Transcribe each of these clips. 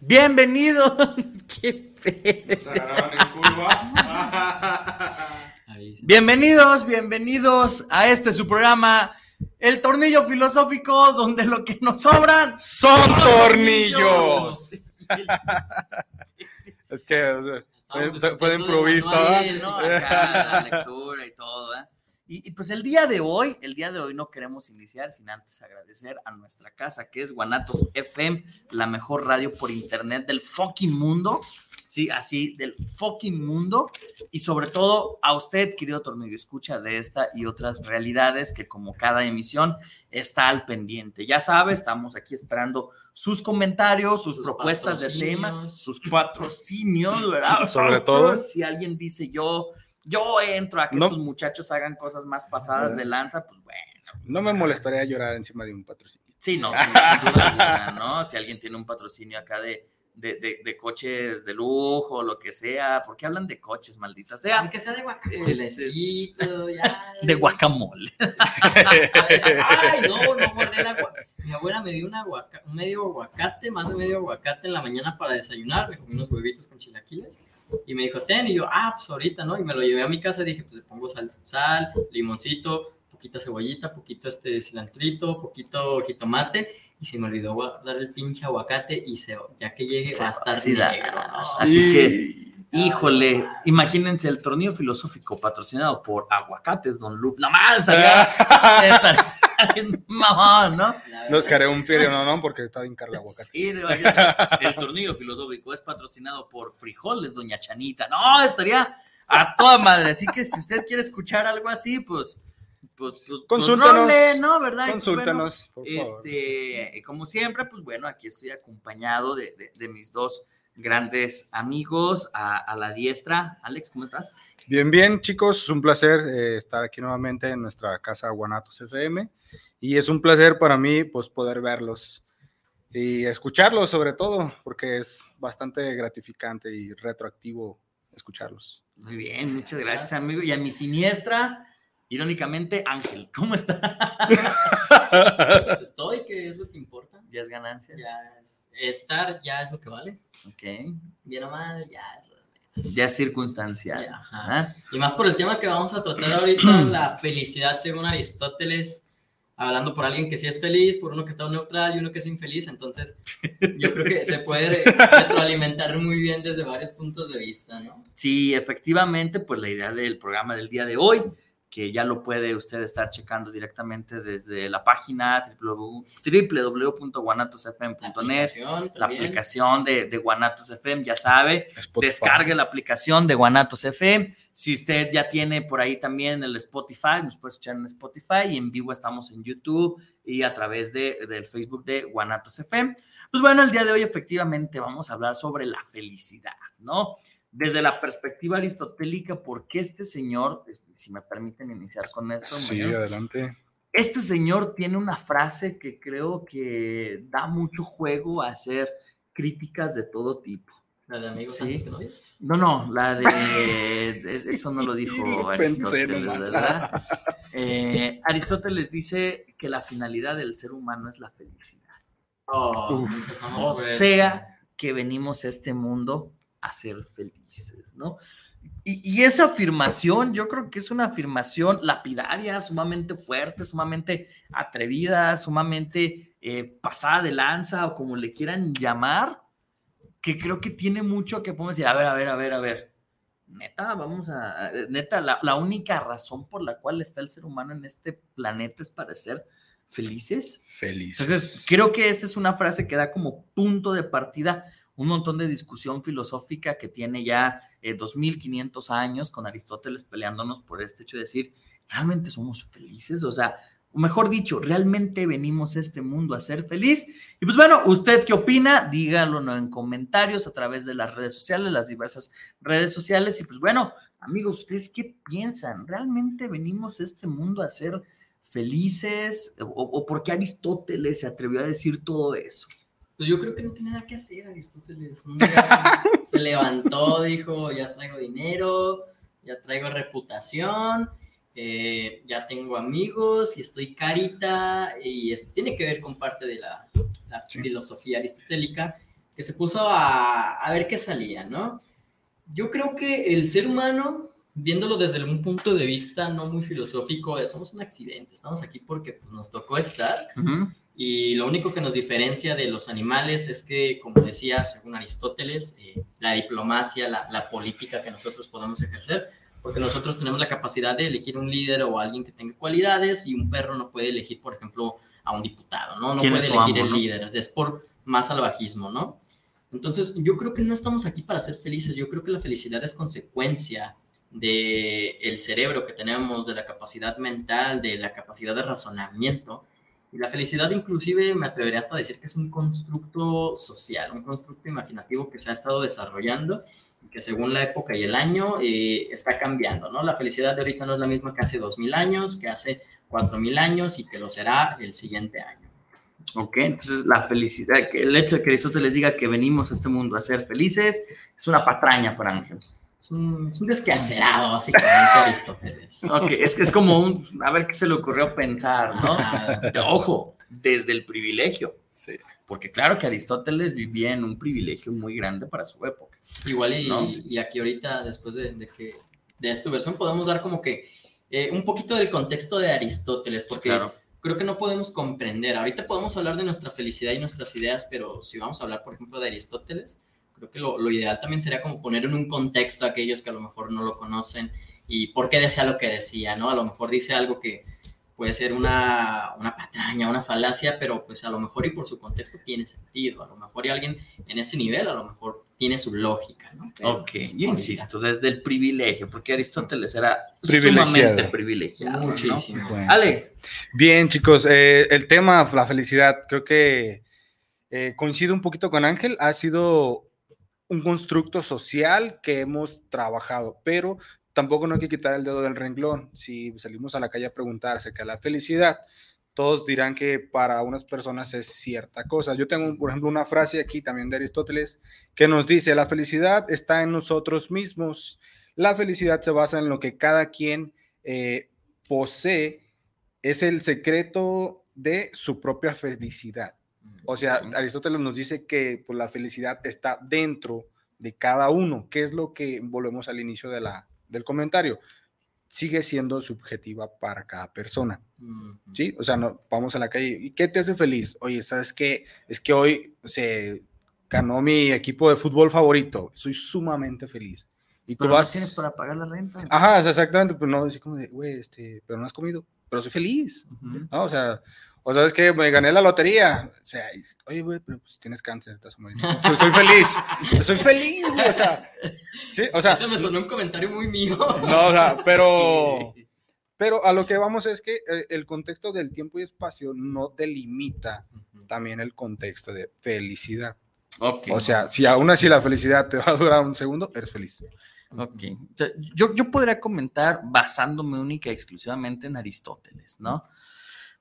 Bienvenido. Qué Bienvenidos, bienvenidos a este su programa, El Tornillo Filosófico, donde lo que nos sobran son tornillos. es que puede improvisar. la lectura y todo, ¿eh? Y, pues el día de hoy, el día de hoy no queremos iniciar sin antes agradecer a nuestra casa, que es Guanatos FM, la mejor radio por internet del fucking mundo. Sí, así del fucking mundo. Y sobre todo a usted, querido Tornillo, escucha de esta y otras realidades que como cada emisión está al pendiente. Ya sabe, estamos aquí esperando sus comentarios, sus, propuestas de tema, sus patrocinios, ¿verdad? Sobre todo. Si alguien dice yo yo entro a que estos muchachos hagan cosas más pasadas de lanza, pues bueno. No me molestaría llorar encima de un patrocinio. Sí, no, sin duda ¿no? Si alguien tiene un patrocinio acá de, de, de, coches de lujo, lo que sea, ¿por qué hablan de coches, maldita sea? Que sea de guacamole. Este, ya. De guacamole. Ay, no, no guardé la Mi abuela me dio una un medio aguacate, más de medio aguacate en la mañana para desayunar, me comí unos huevitos con chilaquiles y me dijo, ten, y yo, ah, pues ahorita, ¿no? Y me lo llevé a mi casa, dije, pues le pongo sal, sal limoncito, poquita cebollita, poquito este cilantrito, poquito jitomate, y se me olvidó dar el pinche aguacate, y se, ya que llegue va a estar negro, ¿no? Así que... Híjole, imagínense el tornillo filosófico patrocinado por Aguacates, Don Luke. Nada más estaría, mamón, ¿no? Nos haré un fierio, no, no, porque está bien carla aguacate. Sí, el tornillo filosófico es patrocinado por Frijoles, Doña Chanita. No, estaría a toda madre. Así que si usted quiere escuchar algo así, pues. Pues, pues, pues ¿no? ¿Verdad? Consúltanos, por favor. Este, como siempre, pues bueno, aquí estoy acompañado de, de, mis dos grandes amigos a, a, la diestra. Alex, ¿cómo estás? Bien, bien, chicos, es un placer eh, estar aquí nuevamente en nuestra casa Guanatos FM y es un placer para mí pues poder verlos y escucharlos sobre todo porque es bastante gratificante y retroactivo escucharlos. Muy bien, muchas gracias amigo y a mi siniestra Irónicamente, Ángel, ¿cómo está? Pues estoy, que es lo que importa. Ya es ganancia. Ya es, estar ya es lo que vale. Ok. Bien o mal, ya es Ya es circunstancial. Ajá. Y más por el tema que vamos a tratar ahorita, la felicidad según Aristóteles hablando por alguien que sí es feliz, por uno que está neutral y uno que es infeliz, entonces yo creo que se puede retroalimentar muy bien desde varios puntos de vista, ¿no? Sí, efectivamente, pues la idea del programa del día de hoy, que ya lo puede usted estar checando directamente desde la página www.guanatosfm.net, la, aplicación de, de Guanatos FM, ya sabe, descargue la aplicación de Guanatos FM si usted ya tiene por ahí también el Spotify, nos puede escuchar en Spotify y en vivo estamos en YouTube y a través de, del Facebook de Guanatos FM. Pues bueno, el día de hoy efectivamente vamos a hablar sobre la felicidad, ¿no? Desde la perspectiva aristotélica, ¿por qué este señor, si me permiten iniciar con esto? Sí, adelante. Este señor tiene una frase que creo que da mucho juego a hacer críticas de todo tipo. ¿La de amigos ¿Sí? que No, no, la de. Eso no lo dijo Aristóteles, ¿verdad? Eh, Aristóteles dice que la finalidad del ser humano es la felicidad. Oh, o sea, que venimos a este mundo a ser felices, ¿no? Y, esa afirmación, yo creo que es una afirmación lapidaria, sumamente fuerte, sumamente atrevida, sumamente eh, pasada de lanza o como le quieran llamar, que creo que tiene mucho que podemos decir, a ver, a ver, a ver, a ver, neta, vamos a, neta, la, la, única razón por la cual está el ser humano en este planeta es para ser felices. Felices. Entonces, creo que esa es una frase que da como punto de partida un montón de discusión filosófica que tiene ya eh, 2500 años con Aristóteles peleándonos por este hecho de decir, ¿realmente somos felices? O sea, o mejor dicho, ¿realmente venimos a este mundo a ser feliz? Y pues bueno, ¿usted qué opina? Dígalo en comentarios a través de las redes sociales, las diversas redes sociales. Y pues bueno, amigos, ¿ustedes qué piensan? ¿Realmente venimos a este mundo a ser felices? ¿O, o por qué Aristóteles se atrevió a decir todo eso? Pues yo creo que no tenía nada que hacer Aristóteles. Se levantó, dijo, ya traigo dinero, ya traigo reputación, eh, ya tengo amigos y estoy carita, y esto tiene que ver con parte de la, la sí. filosofía aristotélica, que se puso a, a, ver qué salía, ¿no? Yo creo que el ser humano, viéndolo desde un punto de vista no muy filosófico, somos un accidente, estamos aquí porque pues, nos tocó estar. Uh -huh. Y lo único que nos diferencia de los animales es que, como decía, según Aristóteles, eh, la diplomacia, la, la, política que nosotros podemos ejercer, porque nosotros tenemos la capacidad de elegir un líder o alguien que tenga cualidades y un perro no puede elegir, por ejemplo, a un diputado, ¿no? No puede elegir amo, el ¿no? líder, es por más salvajismo, ¿no? Entonces, yo creo que no estamos aquí para ser felices, yo creo que la felicidad es consecuencia del el cerebro que tenemos, de la capacidad mental, de la capacidad de razonamiento, y la felicidad inclusive me atrevería hasta a decir que es un constructo social, un constructo imaginativo que se ha estado desarrollando y que según la época y el año eh, está cambiando, ¿no? La felicidad de ahorita no es la misma que hace 2000 años, que hace 4000 años y que lo será el siguiente año. Ok, entonces la felicidad, el hecho de que Aristóteles diga que venimos a este mundo a ser felices, es una patraña para Ángel. Es un, es un desquacerado, básicamente, Aristóteles. Ok, es que es como un, a ver qué se le ocurrió pensar, ¿no? Ojo, desde el privilegio. Sí. Porque claro que Aristóteles vivía en un privilegio muy grande para su época. Igual y, ¿no? y aquí ahorita, después de, de, que de esta versión, podemos dar como que eh, un poquito del contexto de Aristóteles, porque claro. creo que no podemos comprender. Ahorita podemos hablar de nuestra felicidad y nuestras ideas, pero si vamos a hablar, por ejemplo, de Aristóteles, creo que lo, lo, ideal también sería como poner en un contexto a aquellos que a lo mejor no lo conocen y por qué decía lo que decía, ¿no? A lo mejor dice algo que puede ser una, una patraña, una falacia, pero pues a lo mejor y por su contexto tiene sentido, a lo mejor y alguien en ese nivel a lo mejor tiene su lógica, ¿no? Pero, ok, pues, yo insisto, desde el privilegio, porque Aristóteles era sumamente privilegiado. Muchísimo. ¿no? Bueno. Alex. Bien, chicos, eh, el tema, la felicidad, creo que eh, coincido un poquito con Ángel, ha sido un constructo social que hemos trabajado, pero tampoco no hay que quitar el dedo del renglón. Si salimos a la calle a preguntar acerca de la felicidad, todos dirán que para unas personas es cierta cosa. Yo tengo, por ejemplo, una frase aquí también de Aristóteles que nos dice, la felicidad está en nosotros mismos. La felicidad se basa en lo que cada quien eh, posee, es el secreto de su propia felicidad. O sea, Aristóteles nos dice que pues, la felicidad está dentro de cada uno, que es lo que volvemos al inicio de la, del comentario. Sigue siendo subjetiva para cada persona. ¿Sí? O sea, no, vamos a la calle. ¿Y qué te hace feliz? Oye, ¿sabes qué? Es que hoy se ganó mi equipo de fútbol favorito. Soy sumamente feliz. Y tú pero vas... no tienes para pagar la renta. Ajá, exactamente. Pero no, así como de, güey, este, pero no has comido. Pero soy feliz. Uh -huh. ¿no? O sea, o sabes que me gané la lotería. O sea, oye, güey, pero pues tienes cáncer, estás soy, soy feliz. soy feliz, güey. O sea, sí, o sea. Eso me sonó un comentario muy mío. No, o sea, pero. Sí. Pero a lo que vamos es que eh, el contexto del tiempo y espacio no delimita uh -huh. también el contexto de felicidad. Okay. O sea, si aún así la felicidad te va a durar un segundo, eres feliz. Ok. Yo, yo podría comentar basándome única y exclusivamente en Aristóteles, ¿no?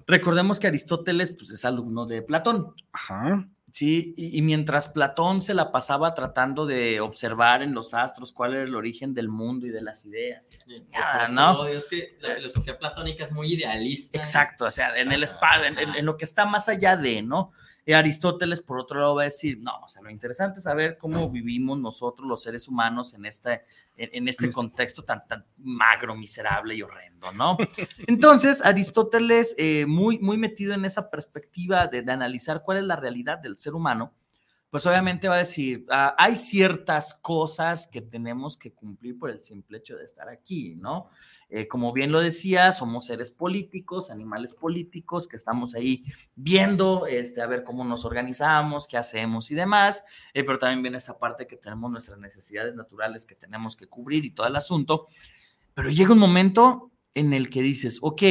Recordemos que Aristóteles pues, es alumno de Platón. Ajá. Sí, y, y, mientras Platón se la pasaba tratando de observar en los astros cuál era el origen del mundo y de las ideas. Sí, nada, ¿no? Es que la filosofía platónica es muy idealista. Exacto, o sea, en el espacio, en, en, en, lo que está más allá de, ¿no? Y Aristóteles, por otro lado, va a decir, no, o sea, lo interesante es saber cómo vivimos nosotros los seres humanos en este, en, en este contexto tan, tan magro, miserable y horrendo, ¿no? Entonces, Aristóteles, eh, muy, muy metido en esa perspectiva de, de, analizar cuál es la realidad del ser humano, pues obviamente va a decir, ah, hay ciertas cosas que tenemos que cumplir por el simple hecho de estar aquí, ¿no? Eh, como bien lo decía, somos seres políticos, animales políticos, que estamos ahí viendo, este, a ver cómo nos organizamos, qué hacemos y demás, eh, pero también viene esta parte que tenemos nuestras necesidades naturales que tenemos que cubrir y todo el asunto, pero llega un momento en el que dices, ok,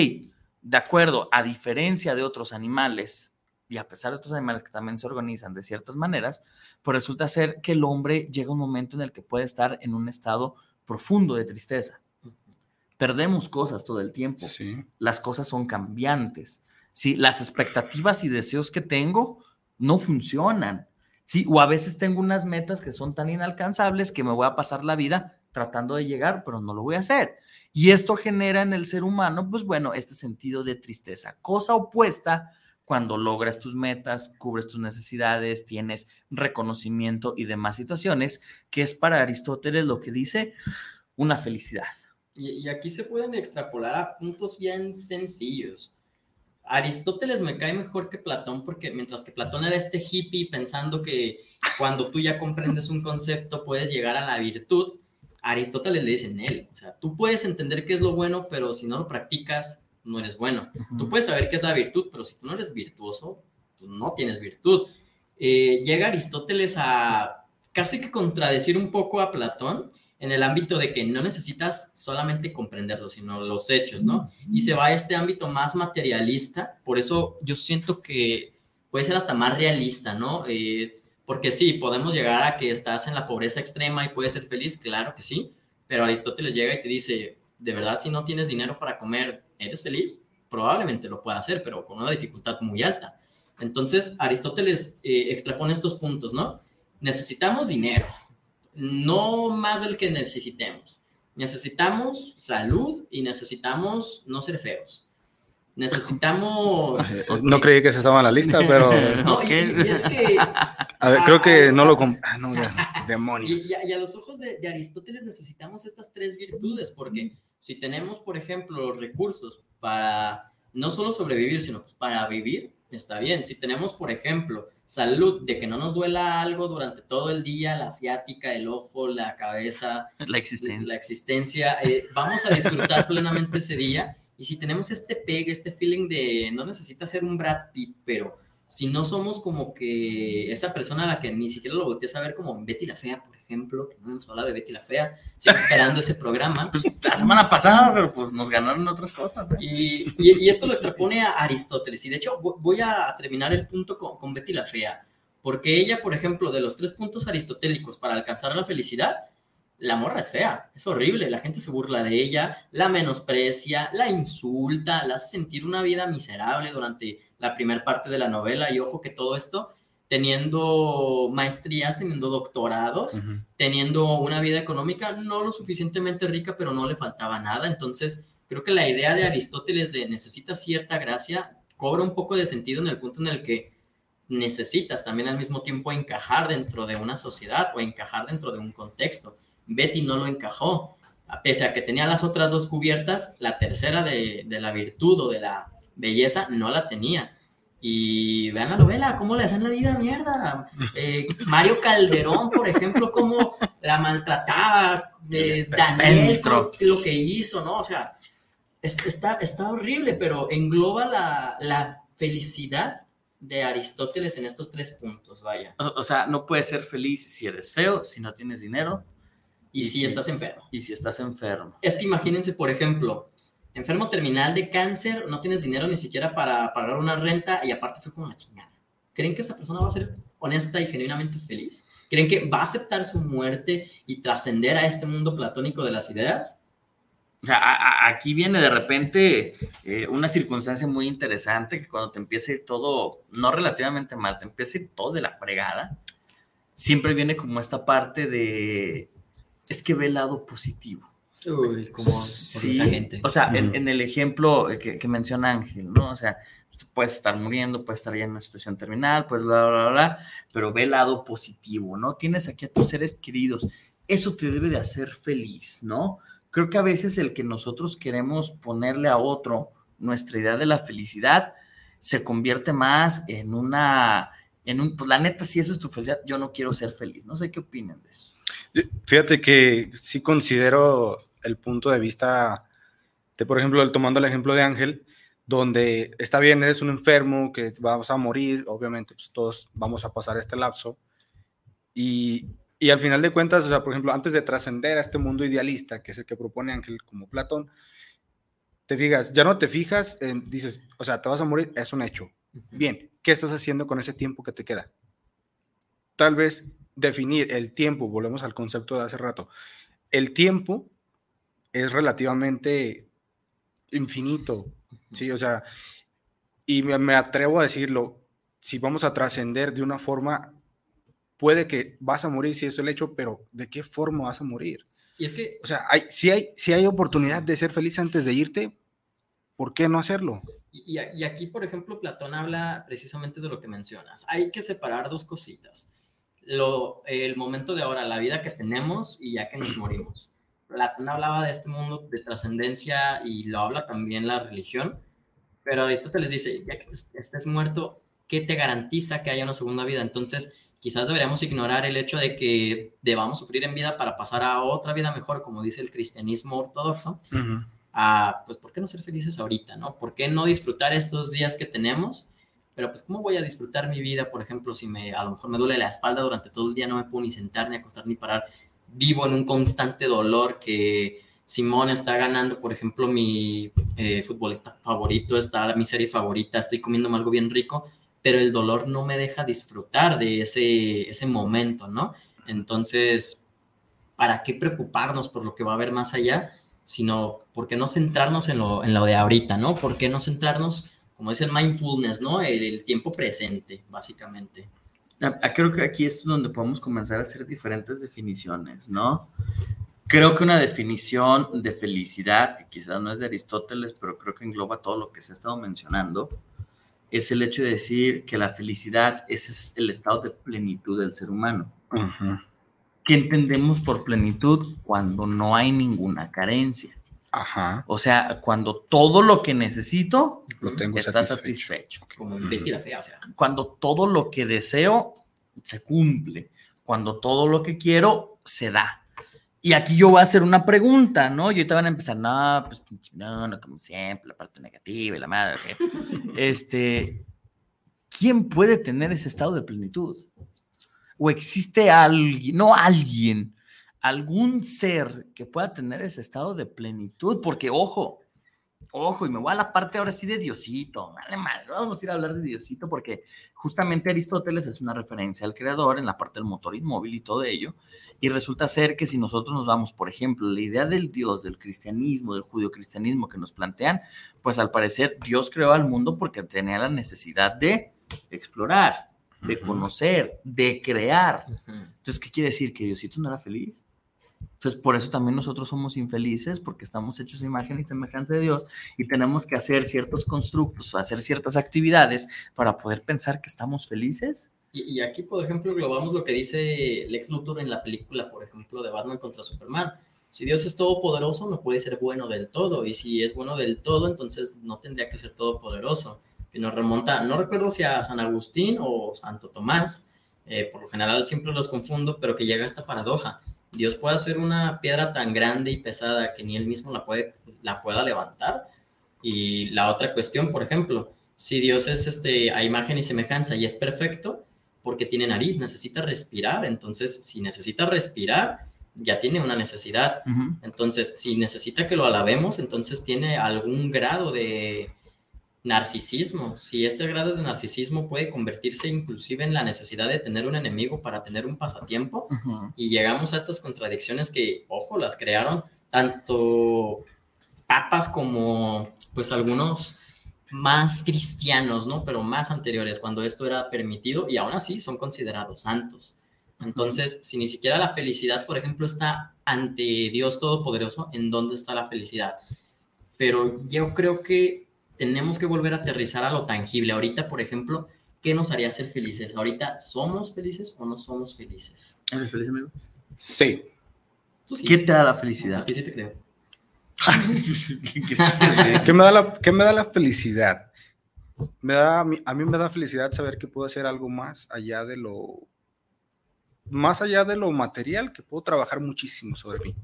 de acuerdo, a diferencia de otros animales, y a pesar de otros animales que también se organizan de ciertas maneras, pues resulta ser que el hombre llega un momento en el que puede estar en un estado profundo de tristeza. Perdemos cosas todo el tiempo. Las cosas son cambiantes. Sí, las expectativas y deseos que tengo no funcionan. Sí, o a veces tengo unas metas que son tan inalcanzables que me voy a pasar la vida tratando de llegar, pero no lo voy a hacer. Y esto genera en el ser humano, pues bueno, este sentido de tristeza, cosa opuesta cuando logras tus metas, cubres tus necesidades, tienes reconocimiento y demás situaciones, que es para Aristóteles lo que dice una felicidad. Y, aquí se pueden extrapolar a puntos bien sencillos. Aristóteles me cae mejor que Platón porque mientras que Platón era este hippie pensando que cuando tú ya comprendes un concepto puedes llegar a la virtud, Aristóteles le dice en él, o sea, tú puedes entender qué es lo bueno, pero si no lo practicas, no eres bueno. Tú puedes saber qué es la virtud, pero si tú no eres virtuoso, tú no tienes virtud. Eh, llega Aristóteles a casi que contradecir un poco a Platón en el ámbito de que no necesitas solamente comprenderlo, sino los hechos, ¿no? Y se va a este ámbito más materialista, por eso yo siento que puede ser hasta más realista, ¿no? Eh, porque sí, podemos llegar a que estás en la pobreza extrema y puedes ser feliz, claro que sí, pero Aristóteles llega y te dice, de verdad, si no tienes dinero para comer, ¿eres feliz? Probablemente lo pueda hacer, pero con una dificultad muy alta. Entonces, Aristóteles eh, extrapone estos puntos, ¿no? Necesitamos dinero, no más del que necesitemos. Necesitamos salud y necesitamos no ser feos. Necesitamos. No creí que se estaba en la lista, pero. no, y, es que. A ver, creo que no lo. Ah, no, ya, demonios. Y, a, los ojos de, de Aristóteles necesitamos estas tres virtudes, porque si tenemos, por ejemplo, recursos para no solo sobrevivir, sino pues para vivir, está bien. Si tenemos, por ejemplo, salud, de que no nos duela algo durante todo el día, la asiática, el ojo, la cabeza, la existencia, la existencia eh, vamos a disfrutar plenamente ese día. Y si tenemos este peg, este feeling de no necesita ser un Brad Pitt, pero si no somos como que esa persona a la que ni siquiera lo volteas a ver como Betty la Fea, por ejemplo, que no hemos hablado de Betty la Fea, sigo esperando ese programa. Pues, la semana pasada, pero pues nos ganaron otras cosas. Y, y, esto lo extrapone a Aristóteles, y de hecho voy a terminar el punto con, con Betty la Fea, porque ella, por ejemplo, de los tres puntos aristotélicos para alcanzar la felicidad, la morra es fea, es horrible, la gente se burla de ella, la menosprecia, la insulta, la hace sentir una vida miserable durante la primera parte de la novela y ojo que todo esto teniendo maestrías, teniendo doctorados, teniendo una vida económica no lo suficientemente rica, pero no le faltaba nada. Entonces, creo que la idea de Aristóteles de necesita cierta gracia cobra un poco de sentido en el punto en el que necesitas también al mismo tiempo encajar dentro de una sociedad o encajar dentro de un contexto. Betty no lo encajó. Pese a que tenía las otras dos cubiertas, la tercera de, la virtud o de la belleza no la tenía. Y vean la novela, cómo le hacen la vida mierda. Eh, Mario Calderón, por ejemplo, cómo la maltrataba. Eh, Daniel, lo que hizo, ¿no? O sea, está, está horrible, pero engloba la, la, felicidad de Aristóteles en estos tres puntos, vaya. o sea, no puedes ser feliz si eres feo, si no tienes dinero, y, si, estás enfermo. Y si estás enfermo. Es que imagínense, por ejemplo, enfermo terminal de cáncer, no tienes dinero ni siquiera para pagar una renta y aparte fue como la chingada. ¿Creen que esa persona va a ser honesta y genuinamente feliz? ¿Creen que va a aceptar su muerte y trascender a este mundo platónico de las ideas? O sea, aquí viene de repente eh, una circunstancia muy interesante que cuando te empieza a ir todo, no relativamente mal, te empieza a ir todo de la fregada, siempre viene como esta parte de es que ve el lado positivo. Uy, como sí, esa gente. O sea, en, el ejemplo que, menciona Ángel, ¿no? O sea, puedes estar muriendo, puedes estar ya en una situación terminal, pues bla, bla, bla, pero ve el lado positivo, ¿no? Tienes aquí a tus seres queridos. Eso te debe de hacer feliz, ¿no? Creo que a veces el que nosotros queremos ponerle a otro nuestra idea de la felicidad se convierte más en una en un, pues la neta, si eso es tu felicidad, yo no quiero ser feliz. No sé qué opinan de eso. Fíjate que sí considero el punto de vista de, por ejemplo, tomando el ejemplo de Ángel, donde está bien, eres un enfermo, que vamos a morir, obviamente, pues todos vamos a pasar este lapso. Y, y al final de cuentas, o sea, por ejemplo, antes de trascender a este mundo idealista, que es el que propone Ángel como Platón, te fijas, ya no te fijas, en, dices, o sea, te vas a morir, es un hecho. Bien, ¿qué estás haciendo con ese tiempo que te queda? Tal vez definir el tiempo, volvemos al concepto de hace rato, el tiempo es relativamente infinito, ¿sí? O sea, y me, me atrevo a decirlo, si vamos a trascender de una forma, puede que vas a morir si es el hecho, pero ¿de qué forma vas a morir? Y es que... O sea, hay, si, hay, si hay oportunidad de ser feliz antes de irte, ¿por qué no hacerlo? Y, y, aquí, por ejemplo, Platón habla precisamente de lo que mencionas. Hay que separar dos cositas. Lo, el momento de ahora, la vida que tenemos y ya que nos morimos. Platón hablaba de este mundo de trascendencia y lo habla también la religión, pero Aristóteles dice, ya que estés muerto, ¿qué te garantiza que haya una segunda vida? Entonces, quizás deberíamos ignorar el hecho de que debamos sufrir en vida para pasar a otra vida mejor, como dice el cristianismo ortodoxo. Uh -huh. a, pues, ¿por qué no ser felices ahorita, no? ¿Por qué no disfrutar estos días que tenemos? Pero, pues, ¿cómo voy a disfrutar mi vida, por ejemplo, si me, a lo mejor me duele la espalda durante todo el día, no me puedo ni sentar, ni acostar, ni parar, vivo en un constante dolor que Simón está ganando, por ejemplo, mi eh, futbolista favorito, está mi serie favorita, estoy comiendo algo bien rico, pero el dolor no me deja disfrutar de ese, ese momento, ¿no? Entonces, ¿para qué preocuparnos por lo que va a haber más allá? Sino, ¿por qué no centrarnos en lo, en lo de ahorita, ¿no? ¿Por qué no centrarnos, como es el mindfulness, ¿no? El, el tiempo presente, básicamente. Creo que aquí es donde podemos comenzar a hacer diferentes definiciones, ¿no? Creo que una definición de felicidad, que quizás no es de Aristóteles, pero creo que engloba todo lo que se ha estado mencionando, es el hecho de decir que la felicidad es el estado de plenitud del ser humano. Uh -huh. ¿Qué entendemos por plenitud? Cuando no hay ninguna carencia. Ajá. O sea, cuando todo lo que necesito lo tengo está satisfecho. satisfecho. Como uh -huh. la fea, o sea. Cuando todo lo que deseo se cumple. Cuando todo lo que quiero se da. Y aquí yo voy a hacer una pregunta, ¿no? Y te van a empezar, no, pues no, no, como siempre, la parte negativa y la madre. ¿okay? este, ¿quién puede tener ese estado de plenitud? ¿O existe alguien, no alguien, algún ser que pueda tener ese estado de plenitud? Porque, ojo, ojo, y me voy a la parte ahora sí de Diosito, vale madre, vamos a ir a hablar de Diosito porque justamente Aristóteles es una referencia al creador en la parte del motor inmóvil y todo ello, y resulta ser que si nosotros nos vamos, por ejemplo, la idea del Dios, del cristianismo, del judio-cristianismo que nos plantean, pues al parecer Dios creó al mundo porque tenía la necesidad de explorar, de uh -huh. conocer, de crear. Uh -huh. Entonces, ¿qué quiere decir? ¿Que Diosito no era feliz? Entonces, por eso también nosotros somos infelices, porque estamos hechos imagen y semejanza de Dios y tenemos que hacer ciertos constructos, hacer ciertas actividades para poder pensar que estamos felices. Y, aquí, por ejemplo, globamos lo que dice Lex Luthor en la película, por ejemplo, de Batman contra Superman. Si Dios es todopoderoso, no puede ser bueno del todo. Y si es bueno del todo, entonces no tendría que ser todopoderoso. Que nos remonta, no recuerdo si a San Agustín o Santo Tomás, eh, por lo general siempre los confundo, pero que llega esta paradoja Dios puede hacer una piedra tan grande y pesada que ni él mismo la, puede, la pueda levantar. Y la otra cuestión, por ejemplo, si Dios es este, a imagen y semejanza y es perfecto, porque tiene nariz, necesita respirar. Entonces, si necesita respirar, ya tiene una necesidad. Uh -huh. Entonces, si necesita que lo alabemos, entonces tiene algún grado de narcisismo. Si este grado de narcisismo puede convertirse inclusive en la necesidad de tener un enemigo para tener un pasatiempo, uh -huh. y llegamos a estas contradicciones que, ojo, las crearon tanto papas como pues algunos más cristianos, ¿no? Pero más anteriores, cuando esto era permitido y aún así son considerados santos. Entonces, si ni siquiera la felicidad, por ejemplo, está ante Dios Todopoderoso, ¿en dónde está la felicidad? Pero yo creo que tenemos que volver a aterrizar a lo tangible. Ahorita, por ejemplo, ¿qué nos haría ser felices? Ahorita, ¿somos felices o no somos felices? ¿Eres feliz, amigo? Sí. sí. ¿Qué te da la felicidad? Aquí sí te creo. ¿Qué, me da la, ¿Qué me da la felicidad? me da, a mí, a mí me da felicidad saber que puedo hacer algo más allá de lo, más allá de lo material, que puedo trabajar muchísimo sobre mí.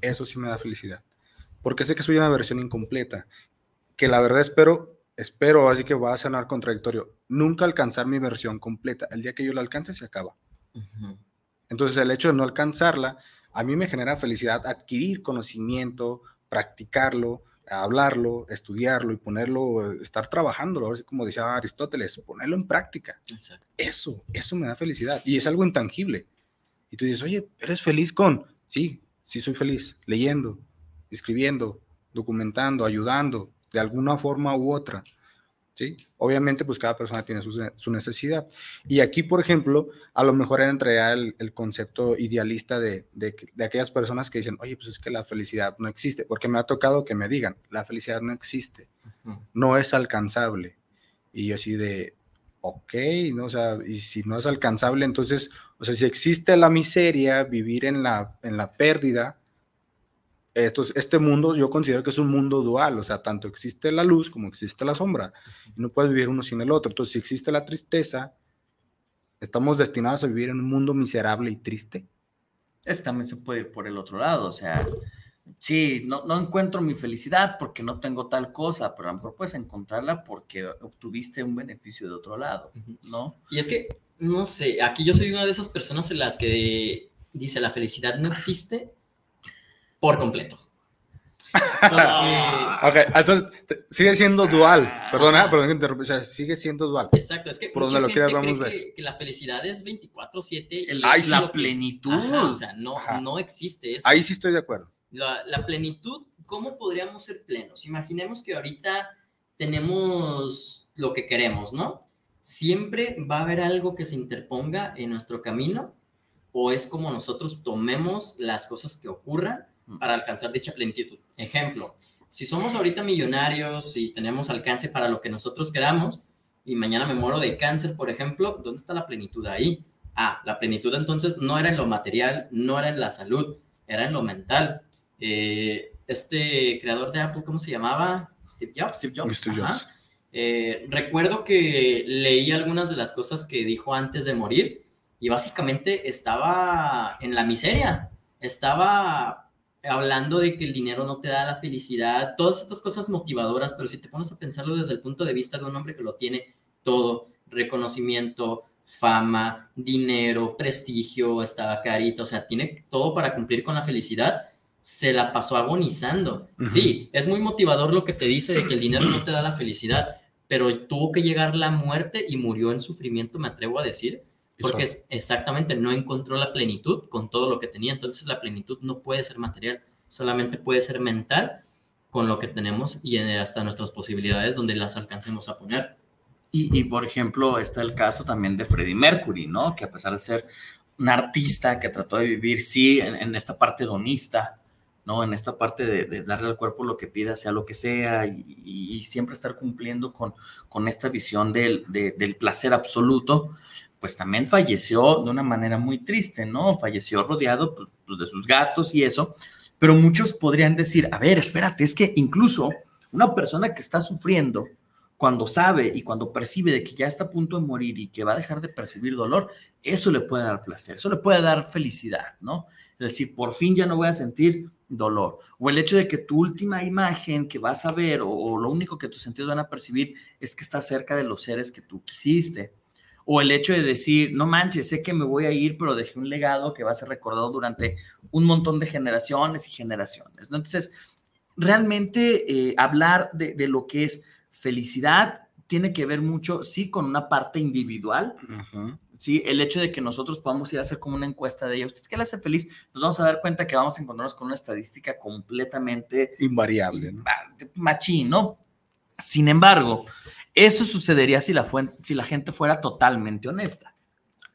Eso sí me da felicidad. Porque sé que soy una versión incompleta. Que la verdad espero, espero, así que va a sonar contradictorio, nunca alcanzar mi versión completa. El día que yo la alcance se acaba. Entonces el hecho de no alcanzarla, a mí me genera felicidad adquirir conocimiento, practicarlo, hablarlo, estudiarlo y ponerlo, estar trabajándolo, así como decía Aristóteles, ponerlo en práctica. Exacto. Eso, eso me da felicidad y es algo intangible. Y tú dices, oye, ¿eres feliz con? Sí, sí soy feliz, leyendo, escribiendo, documentando, ayudando, de alguna forma u otra. ¿Sí? Obviamente, pues cada persona tiene su, su necesidad. Y aquí, por ejemplo, a lo mejor entra el, el concepto idealista de, de, de, aquellas personas que dicen, oye, pues es que la felicidad no existe, porque me ha tocado que me digan, la felicidad no existe, no es alcanzable. Y yo así de, ok, ¿no? O sea, y si no es alcanzable, entonces, o sea, si existe la miseria, vivir en la, en la pérdida, entonces, este mundo yo considero que es un mundo dual, o sea, tanto existe la luz como existe la sombra, y no puedes vivir uno sin el otro. Entonces, si existe la tristeza, estamos destinados a vivir en un mundo miserable y triste. Es, también se puede ir por el otro lado, o sea, sí, no, no encuentro mi felicidad porque no tengo tal cosa, pero a lo mejor puedes encontrarla porque obtuviste un beneficio de otro lado, ¿no? Y es que, no sé, aquí yo soy una de esas personas en las que dice la felicidad no existe por completo. Ok, entonces sigue siendo dual. Perdona, perdón que interrumpa, o sea, sigue siendo dual. exacto, es que Por mucha donde lo gente quieras, cree vamos a ver. que, que la felicidad es 24/7. El- y Ay, la lo que- plenitud. Ajá, o sea, no, Ajá. no existe eso. Ahí sí estoy de acuerdo. La, la plenitud, ¿cómo podríamos ser plenos? Imaginemos que ahorita tenemos lo que queremos, ¿no? Siempre va a haber algo que se interponga en nuestro camino o es como nosotros tomemos las cosas que ocurran para alcanzar dicha plenitud. Ejemplo, si somos ahorita millonarios y tenemos alcance para lo que nosotros queramos y mañana me muero de cáncer, por ejemplo, ¿dónde está la plenitud ahí? Ah, la plenitud entonces no era en lo material, no era en la salud, era en lo mental. Eh, este creador de Apple, ¿cómo se llamaba? Steve Jobs. Steve Jobs. Mr. Ajá. Jobs. Eh, recuerdo que leí algunas de las cosas que dijo antes de morir y básicamente estaba en la miseria, estaba hablando de que el dinero no te da la felicidad, todas estas cosas motivadoras, pero si te pones a pensarlo desde el punto de vista de un hombre que lo tiene todo, reconocimiento, fama, dinero, prestigio, estaba carito, o sea, tiene todo para cumplir con la felicidad, se la pasó agonizando. Sí, es muy motivador lo que te dice de que el dinero no te da la felicidad, pero tuvo que llegar la muerte y murió en sufrimiento, me atrevo a decir, porque es- exactamente no encontró la plenitud con todo lo que tenía. Entonces la plenitud no puede ser material, solamente puede ser mental con lo que tenemos y eh, hasta nuestras posibilidades donde las alcancemos a poner. Y, y, por ejemplo, está el caso también de Freddie Mercury, ¿no? Que a pesar de ser un artista que trató de vivir, sí, en, en esta parte hedonista, ¿no? En esta parte de, de darle al cuerpo lo que pida, sea lo que sea, y, y- y siempre estar cumpliendo con, con esta visión del, de- del placer absoluto, pues también falleció de una manera muy triste, ¿no? Falleció rodeado pues, pues, de sus gatos y eso, pero muchos podrían decir, a ver, espérate, es que incluso una persona que está sufriendo, cuando sabe y cuando percibe de que ya está a punto de morir y que va a dejar de percibir dolor, eso le puede dar placer, eso le puede dar felicidad, ¿no? Es decir, por fin ya no voy a sentir dolor. O el hecho de que tu última imagen que vas a ver o, o lo único que tus sentidos van a percibir es que estás cerca de los seres que tú quisiste. O el hecho de decir, no manches, sé que me voy a ir, pero dejé un legado que va a ser recordado durante un montón de generaciones y generaciones. ¿no? Entonces, realmente eh, hablar de, de lo que es felicidad tiene que ver mucho, sí, con una parte individual, sí, el hecho de que nosotros podamos ir a hacer como una encuesta de ella, ¿usted qué le hace feliz? Nos vamos a dar cuenta que vamos a encontrarnos con una estadística completamente Invariable, ¿no? machín, ¿no? Sin embargo, eso sucedería si la, fuen- si la gente fuera totalmente honesta.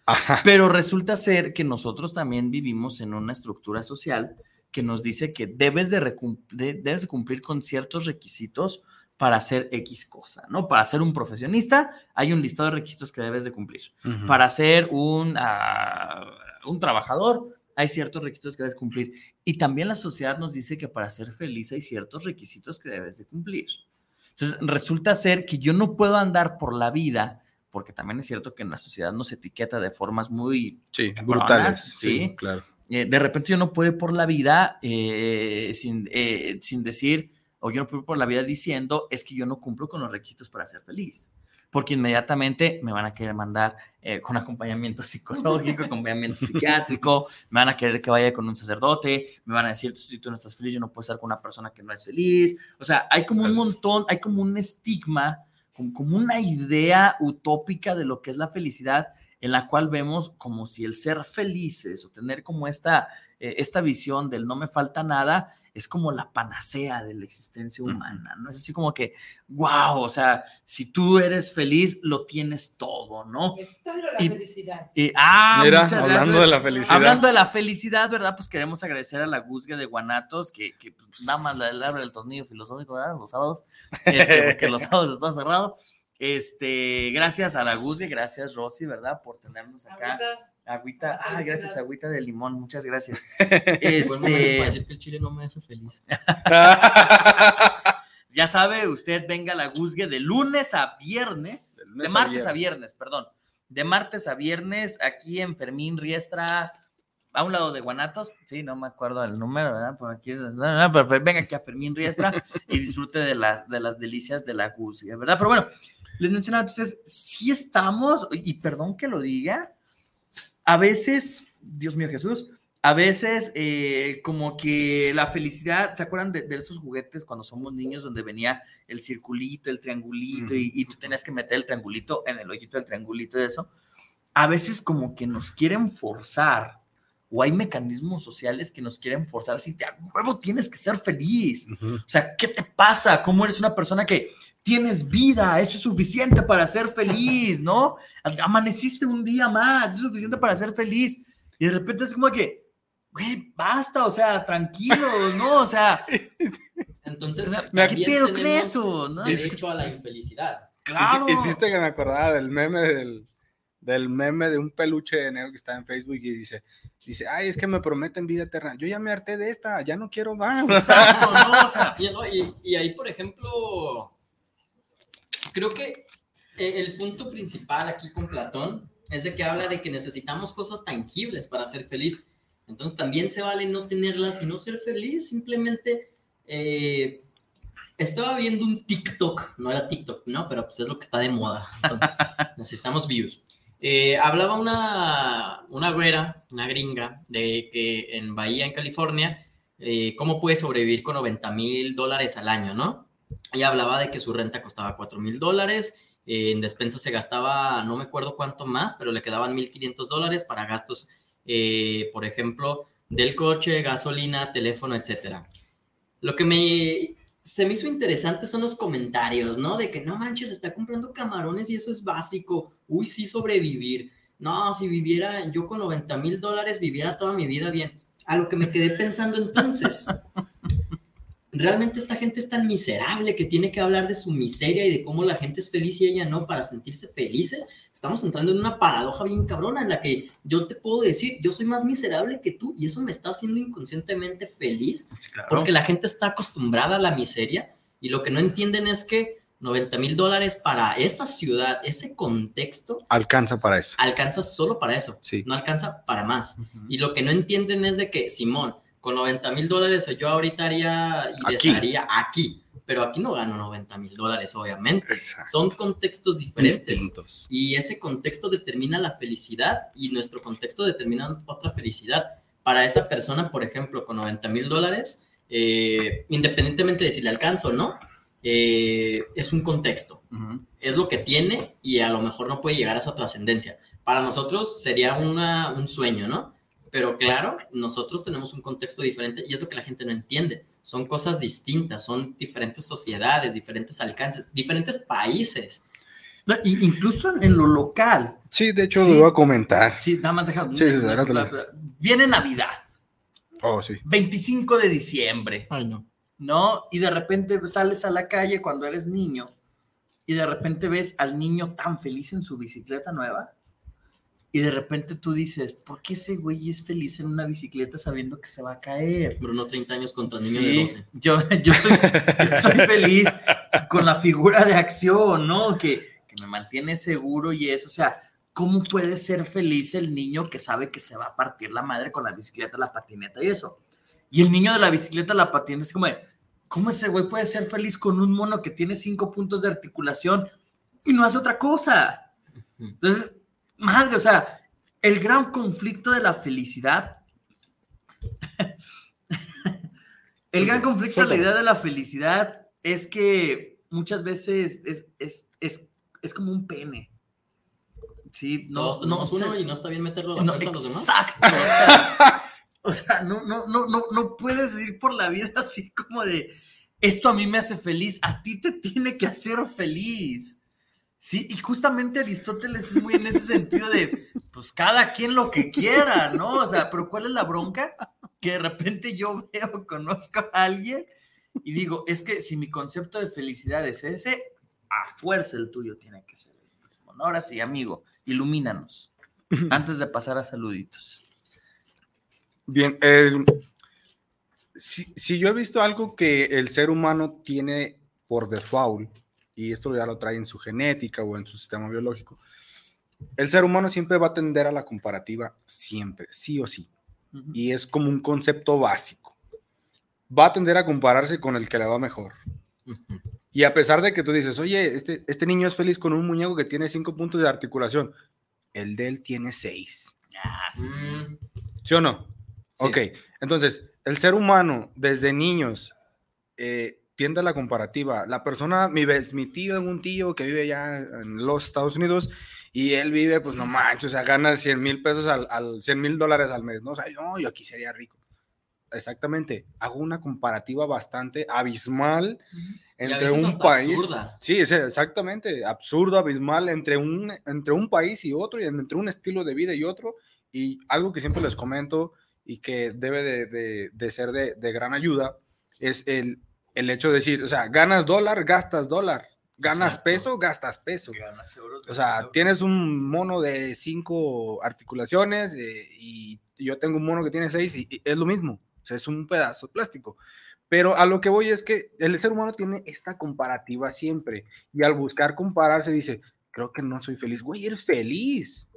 Ajá. Pero resulta ser que nosotros también vivimos en una estructura social que nos dice que debes de, recum- de- debes de cumplir con ciertos requisitos para hacer X cosa, ¿no? Para ser un profesionista hay un listado de requisitos que debes de cumplir. Para ser un, ah, un trabajador hay ciertos requisitos que debes cumplir. Y también la sociedad nos dice que para ser feliz hay ciertos requisitos que debes de cumplir. Entonces, resulta ser que yo no puedo andar por la vida, porque también es cierto que en la sociedad nos etiqueta de formas muy Sí, brutales. sí. Sí, claro. eh, de repente yo no puedo ir por la vida eh, sin, eh, sin decir, o yo no puedo ir por la vida diciendo, es que yo no cumplo con los requisitos para ser feliz. Porque inmediatamente me van a querer mandar eh, con acompañamiento psicológico, acompañamiento psiquiátrico, me van a querer que vaya con un sacerdote, me van a decir, si tú no estás feliz, yo no puedo estar con una persona que no es feliz. O sea, hay como un montón, hay como un estigma, como, como una idea utópica de lo que es la felicidad en la cual vemos como si el ser felices o tener como esta, eh, esta visión del no me falta nada es como la panacea de la existencia humana, ¿no? Es así como que, wow, o sea, si tú eres feliz, lo tienes todo, ¿no? Y- felicidad. Y, ah, Mira, muchas hablando gracias. de la felicidad. Hablando de la felicidad, ¿verdad? Pues queremos agradecer a la Guzga de Guanatos, que, que, pues, nada más le abre el tornillo filosófico, ¿verdad? Los sábados, este, porque los sábados está cerrado. Este, gracias a la Guzga, gracias Rosy, ¿verdad? Por tenernos acá. Agüita, ah, felicidad. gracias, agüita de limón, muchas gracias. Este, decir que el chile no me hace feliz. ya sabe, usted venga a la Guzgue de lunes a viernes, De de, lunes a martes a viernes, perdón, de martes a viernes aquí en Fermín Riestra, a un lado de Guanatos, sí, no me acuerdo el número, ¿verdad? Por aquí, pero venga aquí a Fermín Riestra y disfrute de las, de las delicias de la Guzgue, ¿verdad? Pero bueno, les mencionaba, entonces, sí estamos, y perdón que lo diga, a veces, Dios mío Jesús, a veces eh, como que la felicidad, ¿se acuerdan de, de esos juguetes cuando somos niños donde venía el circulito, el triangulito y, y tú tenías que meter el triangulito en el hoyito del triangulito y eso? A veces como que nos quieren forzar o hay mecanismos sociales que nos quieren forzar así, de a huevo tienes que ser feliz. Ujú. O sea, ¿qué te pasa? ¿Cómo eres una persona que tienes vida? Eso es suficiente para ser feliz, ¿no? Amaneciste un día más, es suficiente para ser feliz. Y de repente es como que, güey, basta, o sea, tranquilo, ¿no? O sea, Entonces, ¿qué pedo con eso? ¿no? derecho a la infelicidad. Claro. Hici- Hiciste que me acordaba del meme del, del meme de un peluche de negro que está en Facebook y dice, dice, ay, es que me prometen vida eterna. Yo ya me harté de esta, ya no quiero más. Exacto, ¿no? O sea, Y, y- ahí, por ejemplo, creo que eh, el punto principal aquí con Platón es de que habla de que necesitamos cosas tangibles para ser feliz. Entonces también se vale no tenerlas y no ser feliz, simplemente... eh, estaba viendo un TikTok, no era TikTok, ¿no? Pero pues es lo que está de moda. Entonces, necesitamos views. Eh, hablaba una, una güera, una gringa, de que en Bahía, en California, eh, cómo puede sobrevivir con 90 mil dólares al año, ¿no? Ella hablaba de que su renta costaba 4 mil dólares, eh, en despensa se gastaba, no me acuerdo cuánto más, pero le quedaban 1.500 dólares para gastos, por ejemplo, del coche, gasolina, teléfono, etcétera. Lo que me se me hizo interesante son los comentarios, ¿no? De que no manches, está comprando camarones y eso es básico. Uy, sí, sobrevivir. No, si viviera yo con 90 mil dólares, viviera toda mi vida bien. A lo que me quedé pensando entonces. Realmente esta gente es tan miserable que tiene que hablar de su miseria y de cómo la gente es feliz y ella no para sentirse felices. Estamos entrando en una paradoja bien cabrona en la que yo te puedo decir, yo soy más miserable que tú y eso me está haciendo inconscientemente feliz Sí, claro. porque la gente está acostumbrada a la miseria y lo que no entienden es que 90 mil dólares para esa ciudad, ese contexto, Alcanza para eso. alcanza solo para eso, Sí. no alcanza para más. Y lo que no entienden es de que, Simón, con 90 mil dólares yo ahorita haría y Aquí. aquí, pero aquí no gano 90 mil dólares, obviamente. Exacto. Son contextos diferentes. Distintos. Y ese contexto determina la felicidad y nuestro contexto determina otra felicidad. Para esa persona, por ejemplo, con 90 mil dólares, eh, independientemente de si le alcanza o no, eh, es un contexto. Es lo que tiene y a lo mejor no puede llegar a esa trascendencia. Para nosotros sería una, un sueño, ¿no? Pero claro, nosotros tenemos un contexto diferente y es lo que la gente no entiende. Son cosas distintas, son diferentes sociedades, diferentes alcances, diferentes países. No, incluso en, lo local. Sí, de hecho Sí. lo iba a comentar. Sí, nada más deja. Sí, sí, adelante. Viene Navidad, Oh, sí. 25 de diciembre. Ay, no. ¿no? Y de repente sales a la calle cuando eres niño y de repente ves al niño tan feliz en su bicicleta nueva y de repente tú dices, ¿por qué ese güey es feliz en una bicicleta sabiendo que se va a caer? Bruno, 30 años contra niño Sí, de 12. Yo, yo, soy, yo soy feliz con la figura de acción, ¿no? Que, que me mantiene seguro y eso, o sea, ¿cómo puede ser feliz el niño que sabe que se va a partir la madre con la bicicleta, la patineta y eso? Y el niño de la bicicleta, la patineta, es como, de, ¿cómo ese güey puede ser feliz con un mono que tiene cinco puntos de articulación y no hace otra cosa? Entonces, madre, o sea, el gran conflicto de la felicidad, el gran conflicto de la idea de la felicidad es que muchas veces es, es, es, es como un pene. Sí, no, Todos no, uno y no está bien meterlo a la No, fuerza a los demás. Exacto. O sea, o sea, no, no, no, no, no puedes ir por la vida así como de esto a mí me hace feliz, a ti te tiene que hacer feliz. Sí, y justamente Aristóteles es muy en ese sentido de, pues cada quien lo que quiera, ¿no? O sea, pero ¿cuál es la bronca? Que de repente yo veo, conozco a alguien y digo, es que si mi concepto de felicidad es ese, a fuerza el tuyo tiene que ser el mismo. ¿no? Ahora sí, amigo, ilumínanos antes de pasar a saluditos. Bien, eh, si, si yo he visto algo que el ser humano tiene por default, y esto ya lo trae en su genética o en su sistema biológico, el ser humano siempre va a tender a la comparativa, siempre, sí o sí. Y es como un concepto básico. Va a tender a compararse con el que le va mejor. Y a pesar de que tú dices, oye, este, este niño es feliz con un muñeco que tiene cinco puntos de articulación, el de él tiene seis. Sí. Mm, ¿Sí o no? Sí. Ok, entonces, el ser humano desde niños eh, tiende a la comparativa. La persona, mi, mi tío, un tío que vive ya en los Estados Unidos y él vive, pues no manches, o sea, gana 100 mil pesos al, al 100 mil dólares al mes, ¿no? O sea, no, yo aquí sería rico. Exactamente, hago una comparativa bastante abismal Y a entre un país. absurda. Sí, es exactamente, absurdo, abismal entre un, entre un país y otro, y entre un estilo de vida y otro. Y algo que siempre les comento y que debe de, de- de ser de, de gran ayuda es el, el hecho de decir, o sea, ganas dólar, gastas dólar, ganas Exacto. peso, gastas peso. Ganas euros, O sea, euros. tienes un mono de cinco articulaciones eh, y yo tengo un mono que tiene seis y, y es lo mismo. O sea, es un pedazo de plástico. Pero a lo que voy es que el ser humano tiene esta comparativa siempre y al buscar compararse dice, creo que no soy feliz. Güey, eres feliz.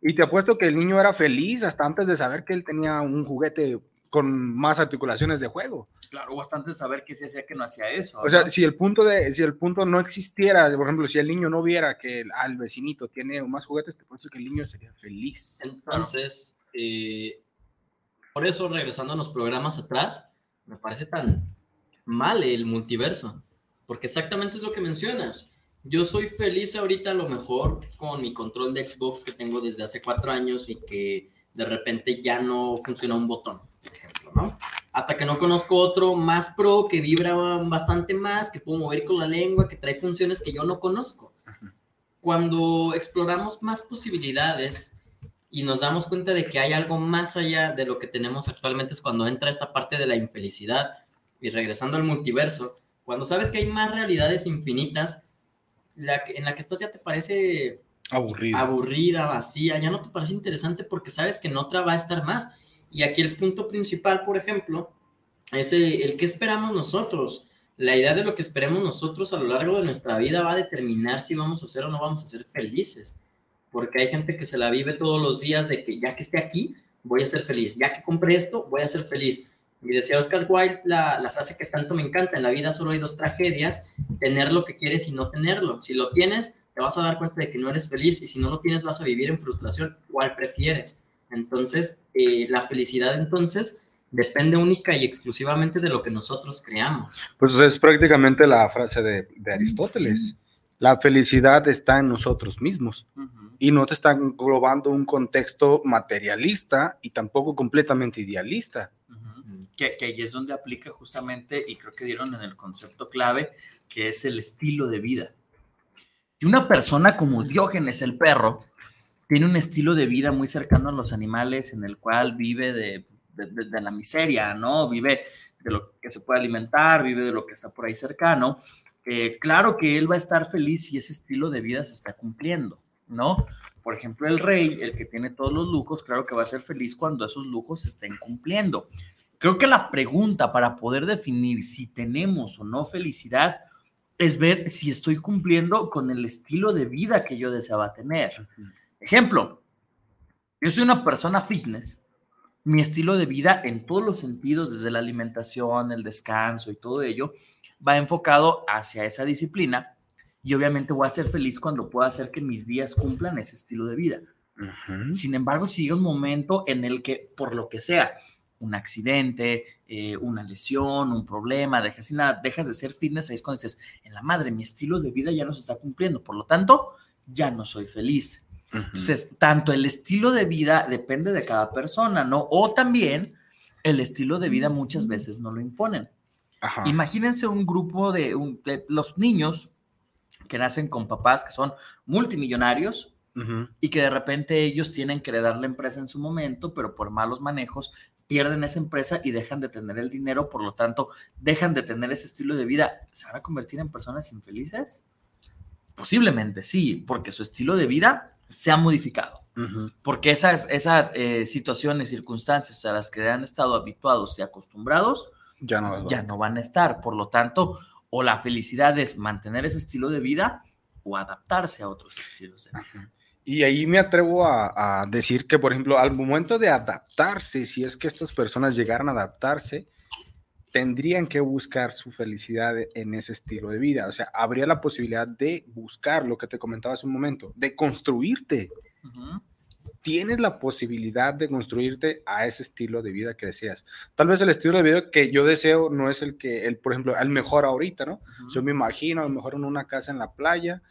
Y te apuesto que el niño era feliz hasta antes de saber que él tenía un juguete con más articulaciones de juego. Claro, bastante saber que se hacía que no hacía eso. O sea, si el punto de, si el punto no existiera, por ejemplo, si el niño no viera que el, al vecinito tiene más juguetes, te puesto que el niño sería feliz. Entonces, eh, por eso, regresando a los programas atrás, me parece tan mal el multiverso, porque exactamente es lo que mencionas. Yo soy feliz ahorita a lo mejor con mi control de Xbox que tengo desde hace cuatro años y que de repente ya no funciona un botón, por ejemplo, ¿no? Hasta que no conozco otro más pro que vibra bastante más, que puedo mover con la lengua, que trae funciones que yo no conozco. Cuando exploramos más posibilidades y nos damos cuenta de que hay algo más allá de lo que tenemos actualmente es cuando entra esta parte de la infelicidad y regresando al multiverso, cuando sabes que hay más realidades infinitas, la que- en la que estás ya te parece Aburrido. aburrida, vacía, ya no te parece interesante porque sabes que en otra va a estar más. Y aquí el punto principal, por ejemplo, es el, que esperamos nosotros. La idea de lo que esperemos nosotros a lo largo de nuestra vida va a determinar si vamos a ser o no vamos a ser felices. Porque hay gente que se la vive todos los días de que ya que esté aquí, voy a ser feliz. Ya que compré esto, voy a ser feliz. Y decía Oscar Wilde la, la frase que tanto me encanta, en la vida solo hay dos tragedias, tener lo que quieres y no tenerlo. Si lo tienes, te vas a dar cuenta de que no eres feliz y si no lo tienes vas a vivir en frustración. ¿Cuál prefieres? Entonces, eh, la felicidad entonces depende única y exclusivamente de lo que nosotros creamos. Pues es prácticamente la frase de, de Aristóteles. La felicidad está en nosotros mismos y no te está englobando un contexto materialista y tampoco completamente idealista. Que, que ahí es donde aplica justamente, y creo que dieron en el concepto clave, que es el estilo de vida. Y una persona como Diógenes el perro tiene un estilo de vida muy cercano a los animales en el cual vive de, de- de- de la miseria, ¿no? Vive de lo que se puede alimentar, vive de lo que está por ahí cercano. Eh, claro que él va a estar feliz si ese estilo de vida se está cumpliendo, ¿no? Por ejemplo, el rey, el que tiene todos los lujos, claro que va a ser feliz cuando esos lujos se estén cumpliendo. Creo que la pregunta para poder definir si tenemos o no felicidad es ver si estoy cumpliendo con el estilo de vida que yo deseaba tener. Ejemplo, yo soy una persona fitness. Mi estilo de vida en todos los sentidos, desde la alimentación, el descanso y todo ello, va enfocado hacia esa disciplina y obviamente voy a ser feliz cuando pueda hacer que mis días cumplan ese estilo de vida. Sin embargo, sigue un momento en el que, por lo que sea, un accidente, eh, una lesión, un problema, dejas, dejas de ser fitness, ahí es cuando dices, en la madre, mi estilo de vida ya no se está cumpliendo, por lo tanto, ya no soy feliz. Entonces, tanto el estilo de vida depende de cada persona, ¿no? O también el estilo de vida muchas veces no lo imponen. Imagínense un grupo de, de, los niños que nacen con papás que son multimillonarios, y que de repente ellos tienen que heredar la empresa en su momento, pero por malos manejos pierden esa empresa y dejan de tener el dinero, por lo tanto, dejan de tener ese estilo de vida. ¿Se van a convertir en personas infelices? Posiblemente sí, porque su estilo de vida se ha modificado. Porque esas, esas eh, situaciones, circunstancias a las que han estado habituados y acostumbrados, ya no, ya no van a estar. Por lo tanto, o la felicidad es mantener ese estilo de vida o adaptarse a otros estilos de vida. Y ahí me atrevo a, decir que, por ejemplo, al momento de adaptarse, si es que estas personas llegaran a adaptarse, tendrían que buscar su felicidad en ese estilo de vida. O sea, habría la posibilidad de buscar lo que te comentaba hace un momento, de construirte. Tienes la posibilidad de construirte a ese estilo de vida que deseas. Tal vez el estilo de vida que yo deseo no es el que, el, por ejemplo, el mejor ahorita, ¿no? Yo me imagino a lo mejor en una casa en la playa,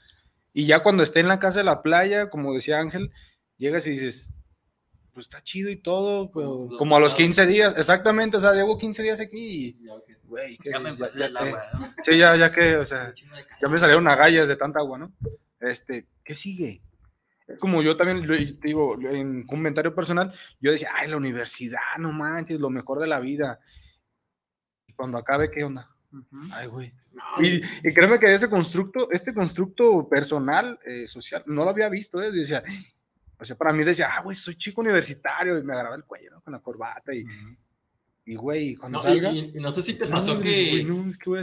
y ya cuando esté en la casa de la playa, como decía Ángel, llegas y dices, pues está chido y todo, pero como a los 15 días, exactamente, o sea, llevo 15 días aquí y, güey, ya me ya, agua, Sí, ya, ya que, o sea, ya me salieron agallas de tanta agua, ¿no? Este, ¿qué sigue? Como yo también digo, en comentario personal, yo decía, ay, la universidad, no manches, lo mejor de la vida. Y cuando acabe, ¿qué onda? Ay, güey. Y, créeme que ese constructo, este constructo personal, eh, social, no lo había visto, ¿eh? Decía, o sea, para mí decía, ah, güey, soy chico universitario, y me agarraba el cuello, ¿no? Con la corbata y... Y, güey, cuando no, salga... Y, no sé si te pasó que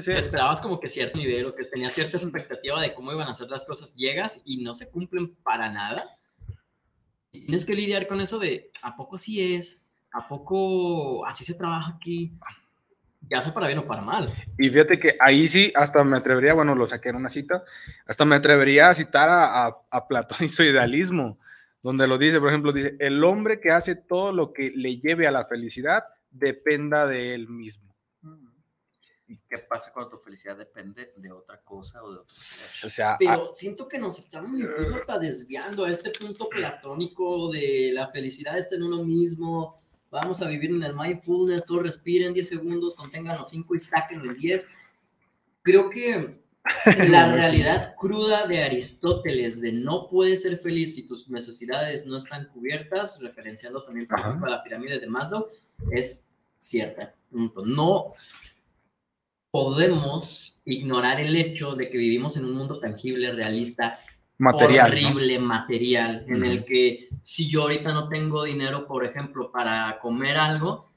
esperabas como que cierto nivel o que tenías cierta expectativa de cómo iban a ser las cosas. Llegas y no se cumplen para nada. Y tienes que lidiar con eso de, ¿a poco así es? ¿A poco así se trabaja aquí? ya sea para bien o para mal. Y fíjate que ahí sí, hasta me atrevería, bueno, lo saqué en una cita, hasta me atrevería a citar a, a, Platón y su idealismo, donde lo dice, por ejemplo, dice, el hombre que hace todo lo que le lleve a la felicidad dependa de él mismo. ¿Y qué pasa cuando tu felicidad depende de otra cosa o de otra cosa? O sea, Pero siento que nos estamos incluso hasta desviando a este punto platónico de la felicidad está en uno mismo, vamos a vivir en el mindfulness, todos respiren 10 segundos, contengan los 5 y saquen el 10. Creo que la realidad cruda de Aristóteles de no puedes ser feliz si tus necesidades no están cubiertas, referenciando también por ejemplo a la pirámide de Maslow, es cierta. No podemos ignorar el hecho de que vivimos en un mundo tangible, realista, material, horrible, material, en el que si yo ahorita no tengo dinero, por ejemplo, para comer algo,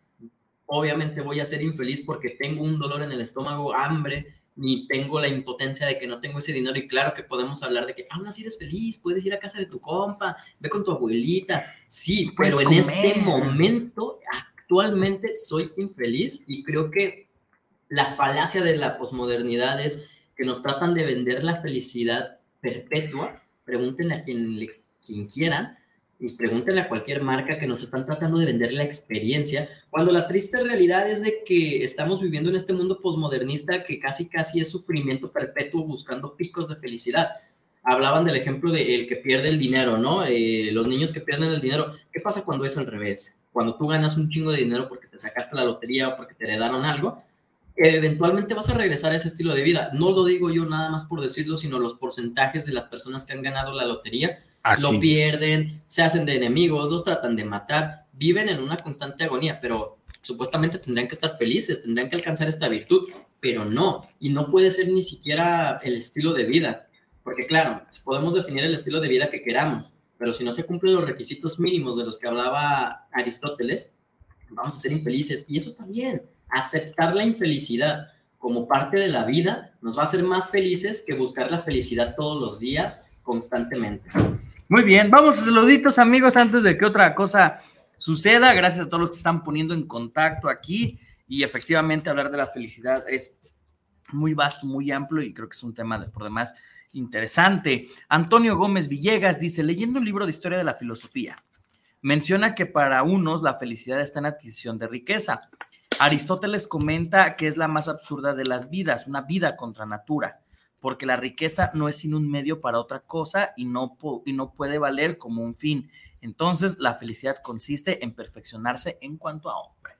obviamente voy a ser infeliz porque tengo un dolor en el estómago, hambre, ni tengo la impotencia de que no tengo ese dinero. Y claro que podemos hablar de que aún así eres feliz, puedes ir a casa de tu compa, ve con tu abuelita. Sí, pero en este momento, actualmente soy infeliz y creo que la falacia de la posmodernidad es que nos tratan de vender la felicidad perpetua, pregúntenle a quien, quien quiera y pregúntenle a cualquier marca que nos están tratando de vender la experiencia, cuando la triste realidad es de que estamos viviendo en este mundo posmodernista que casi casi es sufrimiento perpetuo buscando picos de felicidad. Hablaban del ejemplo de el que pierde el dinero, ¿no? Eh, los niños que pierden el dinero. ¿Qué pasa cuando es al revés? Cuando tú ganas un chingo de dinero porque te sacaste la lotería o porque te heredaron algo, eventualmente vas a regresar a ese estilo de vida. No lo digo yo nada más por decirlo, sino los porcentajes de las personas que han ganado la lotería lo pierden, se hacen de enemigos, los tratan de matar, viven en una constante agonía, pero supuestamente tendrían que estar felices, tendrían que alcanzar esta virtud, pero no, y no puede ser ni siquiera el estilo de vida, porque claro, podemos definir el estilo de vida que queramos, pero si no se cumplen los requisitos mínimos de los que hablaba Aristóteles, vamos a ser infelices, y eso bien aceptar la infelicidad como parte de la vida nos va a hacer más felices que buscar la felicidad todos los días constantemente. Muy bien, vamos a saluditos amigos antes de que otra cosa suceda. Gracias a todos los que están poniendo en contacto aquí y efectivamente hablar de la felicidad es muy vasto, muy amplio y creo que es un tema de, por demás interesante. Antonio Gómez Villegas dice, leyendo un libro de historia de la filosofía, menciona que para unos la felicidad está en adquisición de riqueza. Aristóteles comenta que es la más absurda de las vidas, una vida contra natura, porque la riqueza no es sino un medio para otra cosa y no, y no puede valer como un fin. Entonces, la felicidad consiste en perfeccionarse en cuanto a hombre.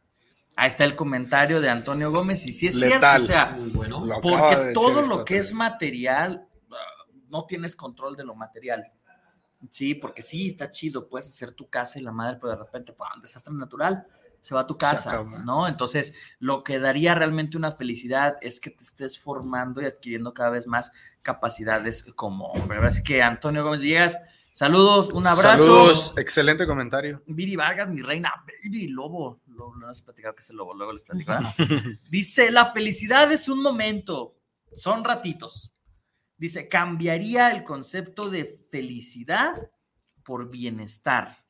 Ahí está el comentario de Antonio Gómez y si es cierto, o sea, bueno, porque todo lo que es material, ah, no tienes control de lo material. Sí, porque sí, está chido, puedes hacer tu casa y la madre, pero de repente, pues, un desastre natural, se va a tu casa, ¿no? Entonces, lo que daría realmente una felicidad es que te estés formando y adquiriendo cada vez más capacidades como hombre. Así que, Antonio Gómez Villegas, saludos, un abrazo. Saludos, excelente comentario. Viri Vargas, mi reina, Viri Lobo, Lobo, no has platicado que es el lobo, luego les platico. Dice, la felicidad es un momento, son ratitos. Dice, cambiaría el concepto de felicidad por bienestar.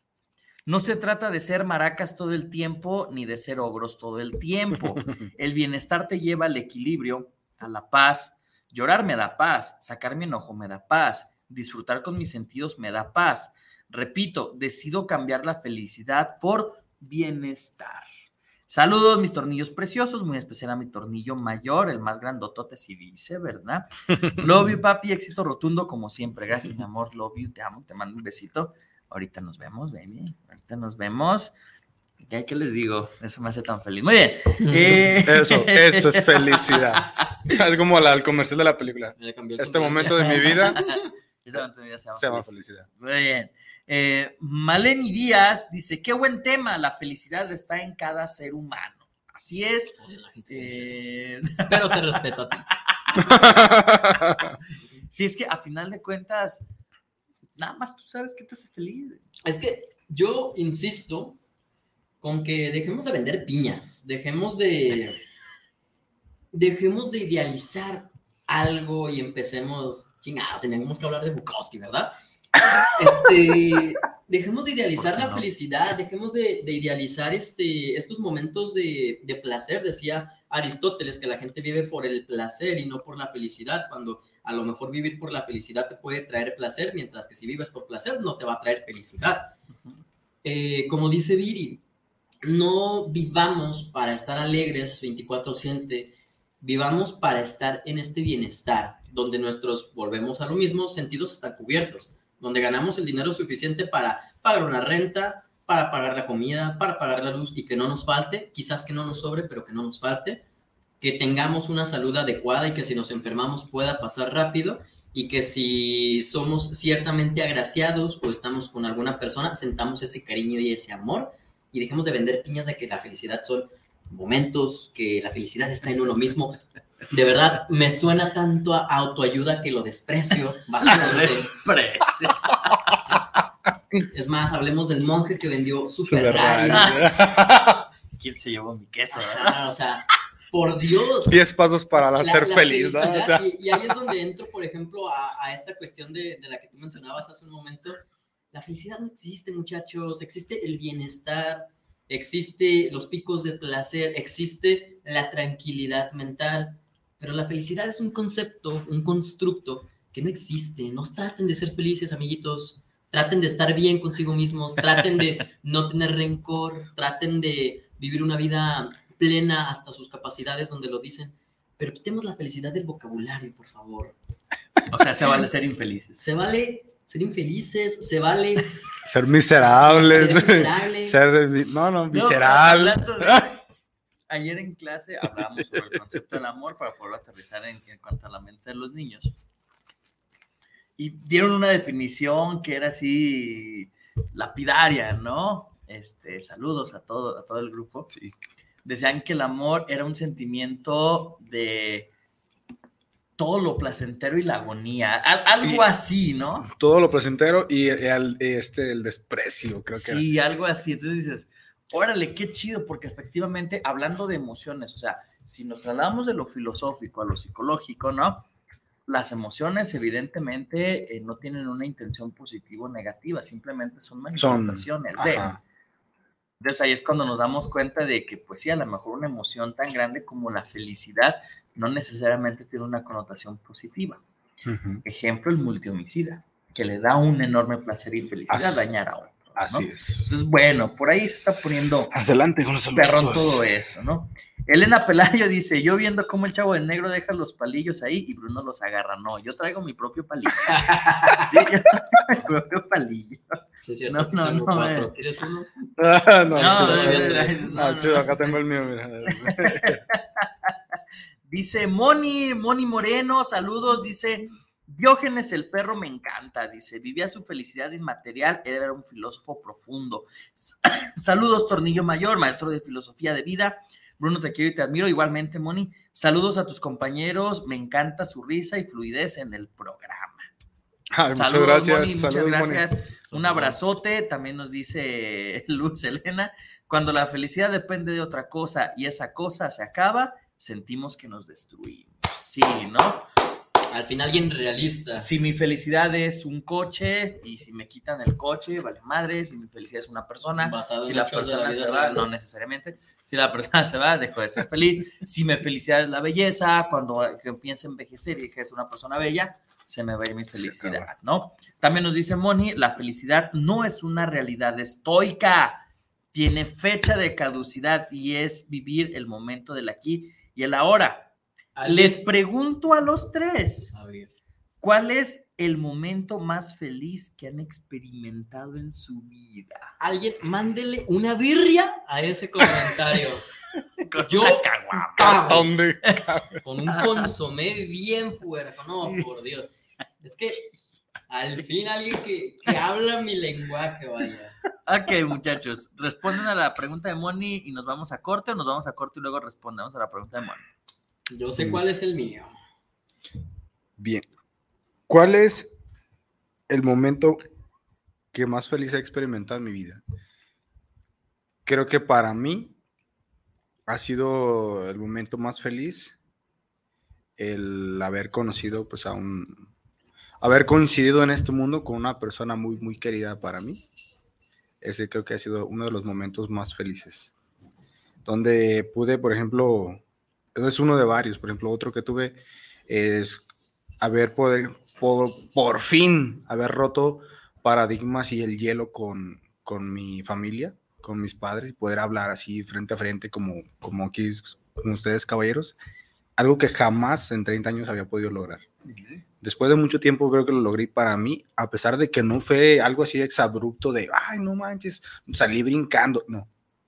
No se trata de ser maracas todo el tiempo ni de ser ogros todo el tiempo. El bienestar te lleva al equilibrio, a la paz. Llorar me da paz, sacar mi enojo me da paz, disfrutar con mis sentidos me da paz. Repito, decido cambiar la felicidad por bienestar. Saludos, mis tornillos preciosos, muy especial a mi tornillo mayor, el más grandotote, si dice, ¿verdad? Love you, papi, éxito rotundo como siempre. Gracias, mi amor, love you, te amo, te mando un besito. Ahorita nos vemos, baby. Ahorita nos vemos. ¿Qué, ¿Qué les digo? Eso me hace tan feliz. Muy bien. Eh, Eso, eso es felicidad. Es como la, el comercial de la película. Ya cambió el Este momento de mi vida Esa oportunidad se llama se llama felicidad. Muy bien. Eh, Maleni Díaz dice, qué buen tema, la felicidad está en cada ser humano. Así es. Oye, la gente dice eso. Eh, Pero te respeto a ti. si es que a final de cuentas, nada más tú sabes qué te hace feliz. Es que yo insisto con que dejemos de vender piñas, dejemos de dejemos de idealizar algo y empecemos, chingado, tenemos que hablar de Bukowski, ¿verdad? Este, dejemos de idealizar ¿Por qué la no? felicidad, dejemos de, de idealizar este, estos momentos de, de placer. Decía Aristóteles que la gente vive por el placer y no por la felicidad, cuando a lo mejor vivir por la felicidad te puede traer placer, mientras que si vives por placer no te va a traer felicidad. Eh, como dice Viri, no vivamos para estar alegres 24/7, vivamos para estar en este bienestar, donde nuestros, volvemos a lo mismo, sentidos están cubiertos, donde ganamos el dinero suficiente para pagar una renta, para pagar la comida, para pagar la luz y que no nos falte, quizás que no nos sobre, pero que no nos falte, que tengamos una salud adecuada y que si nos enfermamos pueda pasar rápido y que si somos ciertamente agraciados o estamos con alguna persona, sentamos ese cariño y ese amor y dejemos de vender piñas de que la felicidad son momentos, que la felicidad está en uno mismo. De verdad, me suena tanto a autoayuda que lo desprecio bastante. Desprecio. Es más, hablemos del monje que vendió su Ferrari. ¿Quién se llevó mi queso? Ah, o sea, por Dios. 10 pasos para La- ser la feliz, ¿no? O sea, y, y ahí es donde entro, por ejemplo, a, a esta cuestión de, de la que tú mencionabas hace un momento. La felicidad no existe, muchachos. Existe el bienestar, existe los picos de placer, existe la tranquilidad mental. Pero la felicidad es un concepto, un constructo que no existe. No traten de ser felices, amiguitos. Traten de estar bien consigo mismos. Traten de no tener rencor. Traten de vivir una vida plena hasta sus capacidades donde lo dicen. Pero quitemos la felicidad del vocabulario, por favor. O sea, se vale ser infelices. Se vale ser infelices, se vale ser miserables. ser miserable. Ser, no, no, de- Ayer en clase hablábamos sobre el concepto del amor para poderlo aterrizar en, en cuanto a la mente de los niños. Y dieron una definición que era así lapidaria, ¿no? Este, saludos a todo, a todo el grupo. Sí. Decían que el amor era un sentimiento de todo lo placentero y la agonía, al- algo Y- así, ¿no? Todo lo placentero y el, este, el desprecio, creo que era. Sí, algo así. Entonces dices, órale, qué chido, porque efectivamente, hablando de emociones, o sea, si nos trasladamos de lo filosófico a lo psicológico, ¿no? Las emociones evidentemente eh, no tienen una intención positiva o negativa, simplemente son manifestaciones de... Entonces ahí es cuando nos damos cuenta de que, pues sí, a lo mejor una emoción tan grande como la felicidad no necesariamente tiene una connotación positiva. Ejemplo, el multihomicida, que le da un enorme placer y felicidad dañar a otro. Así es. Entonces, bueno, por ahí se está poniendo adelante con los perrón todo eso, ¿no? Elena Pelayo dice, yo viendo cómo el chavo de negro deja los palillos ahí y Bruno los agarra. No, yo traigo mi propio palillo. sí, yo traigo mi propio palillo. Sí, no, no, no, cuatro. ¿Quieres uno? Ah, no, no, no, acá tengo el mío, mira. dice Moni, Moni Moreno, saludos, dice... Diógenes el perro me encanta, dice, vivía su felicidad inmaterial, era un filósofo profundo. Saludos, Tornillo Mayor, maestro de filosofía de vida. Bruno, te quiero y te admiro. Igualmente, Moni, saludos a tus compañeros, me encanta su risa y fluidez en el programa. muchas gracias. Moni, muchas gracias. Un abrazote, también nos dice Luz Elena, cuando la felicidad depende de otra cosa y esa cosa se acaba, sentimos que nos destruimos. Sí, ¿no? Al final alguien realista. Si mi felicidad es un coche y si me quitan el coche, vale madre. Si mi felicidad es una persona, si la persona se va, no necesariamente. Si la persona se va, dejo de ser feliz. si mi felicidad es la belleza, cuando empiece a envejecer y que es una persona bella, se me va a ir mi felicidad, ¿no? También nos dice Moni, la felicidad no es una realidad estoica, tiene fecha de caducidad y es vivir el momento del aquí y el ahora. Les pregunto a los tres, ¿cuál es el momento más feliz que han experimentado en su vida? Alguien, mándele una birria a ese comentario. con Yo, ¿Dónde? Con un consomé bien fuerte. No, por Dios. Es que al fin alguien que, que habla mi lenguaje, vaya. Ok, muchachos, responden a la pregunta de Moni y nos vamos a corte o nos vamos a corte y luego respondemos a la pregunta de Moni. Yo sé cuál es el mío. Bien. ¿Cuál es el momento que más feliz he experimentado en mi vida? Creo que para mí ha sido el momento más feliz el haber conocido, pues a un, haber coincidido en este mundo con una persona muy, muy querida para mí. Ese creo que ha sido uno de los momentos más felices. Donde pude, por ejemplo, es uno de varios. Por ejemplo, otro que tuve es haber poder, por, por fin haber roto paradigmas y el hielo con, con mi familia, con mis padres, y poder hablar así frente a frente como, como aquí con ustedes, caballeros. Algo que jamás en 30 años había podido lograr. Después de mucho tiempo creo que lo logré para mí, a pesar de que no fue algo así exabrupto de, ay, no manches, salí brincando. No,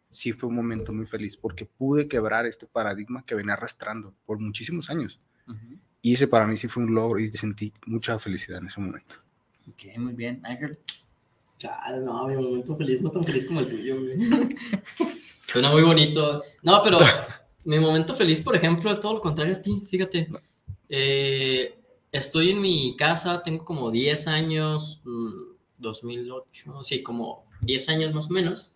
sí fue un momento muy feliz porque pude quebrar este paradigma que venía arrastrando por muchísimos años. Y ese para mí sí fue un logro y sentí mucha felicidad en ese momento. Ok, muy bien. Ángel. No, mi momento feliz no es tan feliz como el tuyo, Suena muy bonito. No, pero mi momento feliz, por ejemplo, es todo lo contrario a ti, fíjate. Eh, estoy en mi casa, tengo como 10 años, 2008, mm, sí, como 10 años más o menos.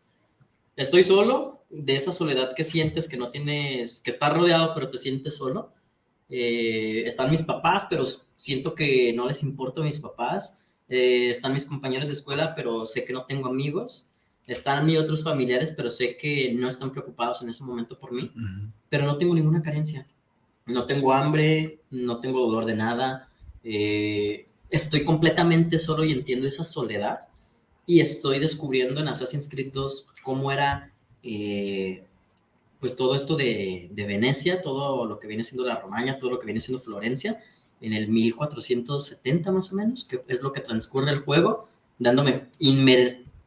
Estoy solo, de esa soledad que sientes que no tienes, que estás rodeado pero te sientes solo. Eh, están mis papás, pero siento que no les importa a mis papás. Eh, están mis compañeros de escuela, pero sé que no tengo amigos. Están mis otros familiares, pero sé que no están preocupados en ese momento por mí. Pero no tengo ninguna carencia. No tengo hambre, no tengo dolor de nada. Eh, estoy completamente solo y entiendo esa soledad y estoy descubriendo en Assassin's Creed 2 cómo era eh, pues todo esto de, de, Venecia, todo lo que viene siendo la Romaña, todo lo que viene siendo Florencia, en el 1470 más o menos, que es lo que transcurre el juego, dándome,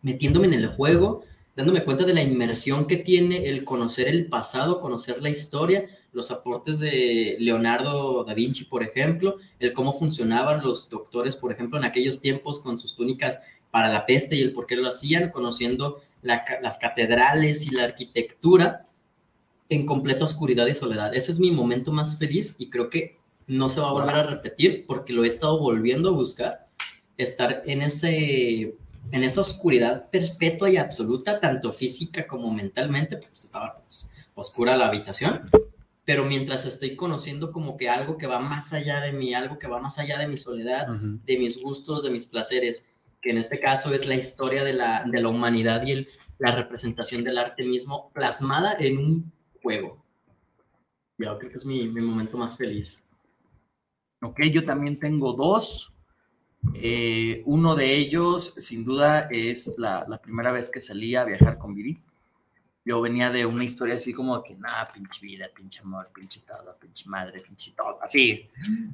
metiéndome en el juego, dándome cuenta de la inmersión que tiene el conocer el pasado, conocer la historia, los aportes de Leonardo da Vinci, por ejemplo, el cómo funcionaban los doctores, por ejemplo, en aquellos tiempos con sus túnicas para la peste y el por qué lo hacían, conociendo las catedrales y la arquitectura en completa oscuridad y soledad. Ese es mi momento más feliz y creo que no se va a volver a repetir porque lo he estado volviendo a buscar, estar en, ese, en esa oscuridad perpetua y absoluta, tanto física como mentalmente, pues estaba pues, oscura la habitación, pero mientras estoy conociendo como que algo que va más allá de mí, algo que va más allá de mi soledad, de mis gustos, de mis placeres, que en este caso es la historia de la, de la humanidad y el, la representación del arte mismo plasmada en un juego. Yo creo que es mi, mi momento más feliz. Ok, yo también tengo dos. Eh, uno de ellos, sin duda, es la, la primera vez que salí a viajar con Viri. Yo venía de una historia así como que, nada, pinche vida, pinche amor, pinche todo, pinche madre, pinche todo, así,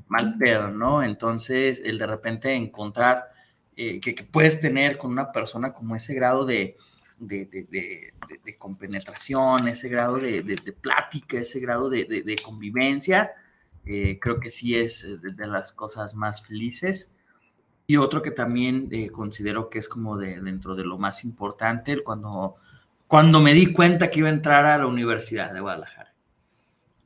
mal pedo, ¿no? Entonces, el de repente encontrar eh, que, que puedes tener con una persona como ese grado de, de, de, de- compenetración, ese grado de, plática, ese grado de, convivencia, eh, creo que sí es eh, de las cosas más felices. Y otro que también eh, considero que es como de dentro de lo más importante, cuando, cuando me di cuenta que iba a entrar a la Universidad de Guadalajara.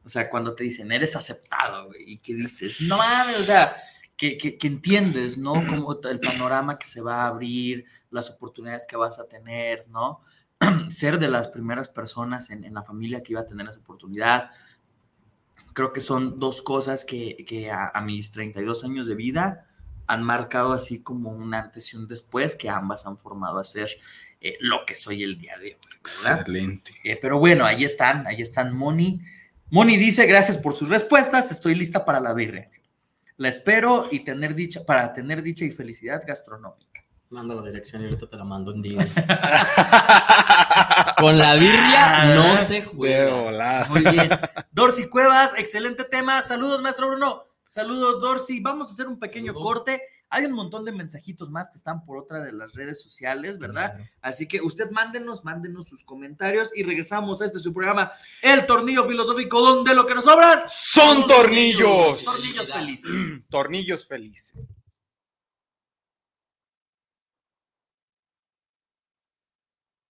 O sea, cuando te dicen, eres aceptado, güey, y que dices, no mames, o sea, que, que, que entiendes, ¿no? Como el panorama que se va a abrir, las oportunidades que vas a tener, ¿no? Ser de las primeras personas en, en la familia que iba a tener esa oportunidad. Creo que son dos cosas que, que a, a mis 32 años de vida han marcado así como un antes y un después, que ambas han formado a ser eh, lo que soy el día de hoy. ¿verdad? Excelente. Eh, pero bueno, ahí están, ahí están Moni. Moni dice, gracias por sus respuestas, estoy lista para la birria. La espero y tener dicha, para tener dicha y felicidad gastronómica. Manda la dirección y ahorita te la mando en día. Con la birria no se De juega. Muy bien. Dorcy Cuevas, excelente tema. Saludos, maestro Bruno. Saludos, Dorcy. Vamos a hacer un pequeño Saludos. corte. Hay un montón de mensajitos más que están por otra de las redes sociales, ¿verdad? Así que usted mándenos, mándenos sus comentarios y regresamos a este su programa, El Tornillo Filosófico, donde lo que nos sobran Son tornillos. Tornillos felices. Tornillos felices.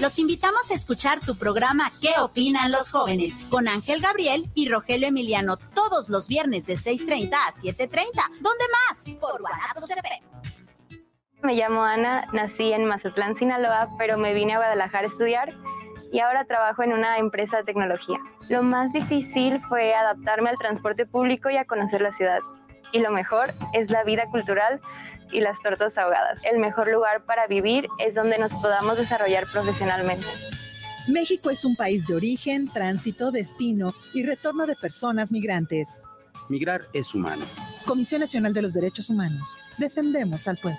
Los invitamos a escuchar tu programa ¿Qué opinan los jóvenes? con Ángel Gabriel y Rogelio Emiliano todos los viernes de 6.30 a 7.30. ¿Dónde más? Por Guanatos FM. Me llamo Ana, nací en Mazatlán, Sinaloa, pero me vine a Guadalajara a estudiar y ahora trabajo en una empresa de tecnología. Lo más difícil fue adaptarme al transporte público y a conocer la ciudad. Y lo mejor es la vida cultural y las tortas ahogadas. El mejor lugar para vivir es donde nos podamos desarrollar profesionalmente. México es un país de origen, tránsito, destino y retorno de personas migrantes. Migrar es humano. Comisión Nacional de los Derechos Humanos. Defendemos al pueblo.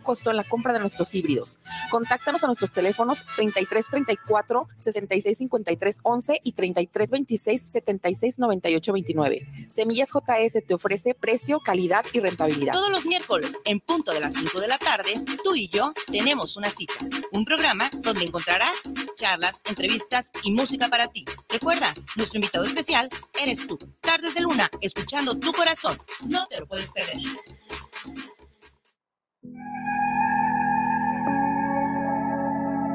costo en la compra de nuestros híbridos. Contáctanos a nuestros teléfonos 33 34 66 53 11 y 33 26 76 98 29. Semillas JS te ofrece precio, calidad y rentabilidad. Todos los miércoles, en punto de las 5 de la tarde, tú y yo tenemos una cita. Un programa donde encontrarás charlas, entrevistas y música para ti. Recuerda, nuestro invitado especial eres tú. Tardes de Luna, escuchando tu corazón. No te lo puedes perder.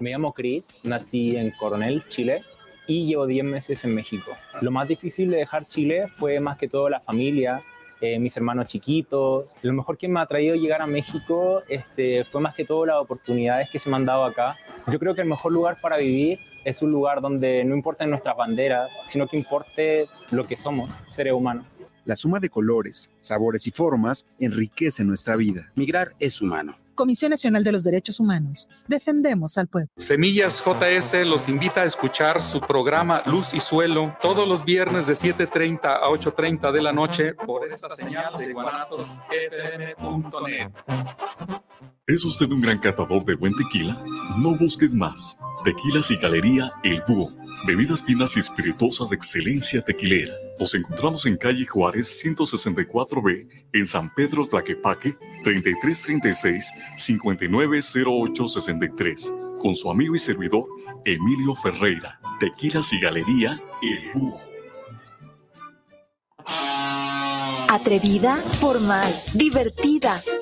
Me llamo Chris, nací en Coronel, Chile, y llevo 10 meses en México. Lo más difícil de dejar Chile fue más que todo la familia, eh, mis hermanos chiquitos. Lo mejor que me ha traído llegar a México este, fue más que todo las oportunidades que se me han dado acá. Yo creo que el mejor lugar para vivir es un lugar donde no importen nuestras banderas, sino que importe lo que somos, seres humanos. La suma de colores, sabores y formas enriquece nuestra vida. Migrar es humano. Comisión Nacional de los Derechos Humanos. Defendemos al pueblo. Semillas JS los invita a escuchar su programa Luz y Suelo todos los viernes de 7.30 a 8.30 de la noche por esta señal de guanatosfm.net. ¿Es usted un gran catador de buen tequila? No busques más. Tequilas y Galería El Búho. Bebidas finas y espirituosas de excelencia tequilera. Nos encontramos en calle Juárez 164B, en San Pedro Tlaquepaque, 3336-590863, con su amigo y servidor Emilio Ferreira. Tequilas y Galería El Búho. Atrevida, formal, divertida,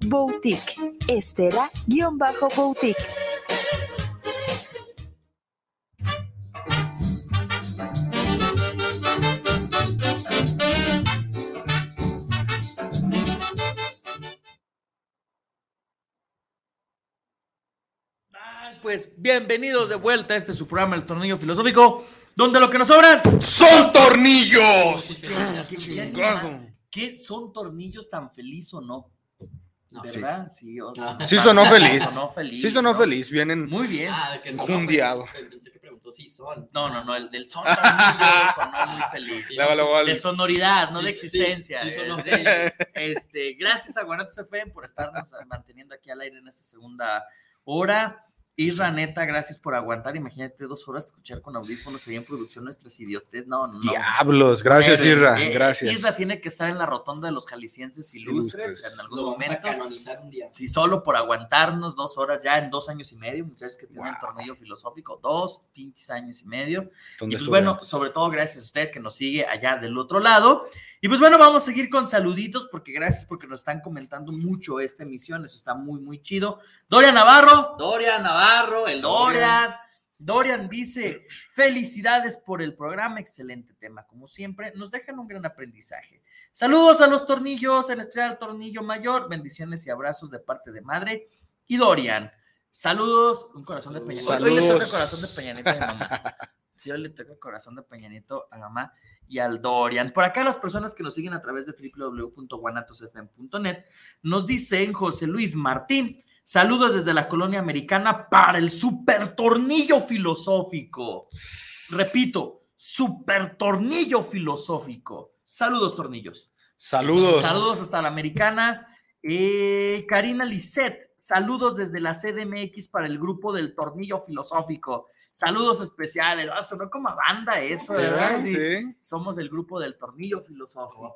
S-T-E-L-L-A-Boutique. Estela-Boutique. Pues bienvenidos de vuelta a este su programa El Tornillo Filosófico, donde lo que nos sobran ¡Son tornillos! ¿Qué, qué? ¿Qué son tornillos tan feliz o no? ¿Verdad? Sí, o- Sí sonó feliz. Sonó feliz, Sí sonó ¿no? feliz. Vienen Muy bien. Ah, que. Pensé que preguntó si son. No, no, no, el del son sonó muy feliz. Luego, luego, de sonoridad, no Sí, de sí, existencia. sí, son los de- de ellos. este, gracias a Guanatos FM por estarnos manteniendo aquí al aire en esta segunda hora. Isra, neta, gracias por aguantar. Imagínate dos horas escuchar con audífonos ahí en producción nuestras idiotes. No, no. Diablos, gracias, Pero, Isra, eh, gracias. Isra tiene que estar en la rotonda de los jaliscienses ilustres, Ilustres. en algún Lo vamos a momento. canonizar un día. Sí, solo por aguantarnos dos horas ya en dos años y medio, muchachos que tienen el tornillo filosófico, dos pinches años y medio. Y ¿Dónde pues bueno, sobre todo gracias a usted que nos sigue allá del otro lado. Y pues bueno, vamos a seguir con saluditos porque gracias porque nos están comentando mucho esta emisión, eso está muy, muy chido. Dorian Navarro, Dorian Navarro, el Dorian. Dorian dice, felicidades por el programa, excelente tema, como siempre, nos dejan un gran aprendizaje. Saludos a los tornillos, en especial al tornillo mayor, bendiciones y abrazos de parte de madre y Dorian. Saludos, un corazón de Peña Nieto. Hoy le toca corazón de a mi mamá. Sí, hoy le toca corazón de Peña Nieto a mamá y al Dorian. Por acá las personas que nos siguen a través de www.guanatosfm.net nos dicen José Luis Martín, saludos desde la colonia americana para el super tornillo filosófico. Repito, super tornillo filosófico. Saludos, tornillos. Saludos. Saludos hasta la americana. Eh, Karina Lisset, saludos desde la CDMX para el grupo del tornillo filosófico. Saludos especiales. Ah, sonó como a banda eso, Sí, ¿verdad? sí. Somos del grupo del tornillo filosófico.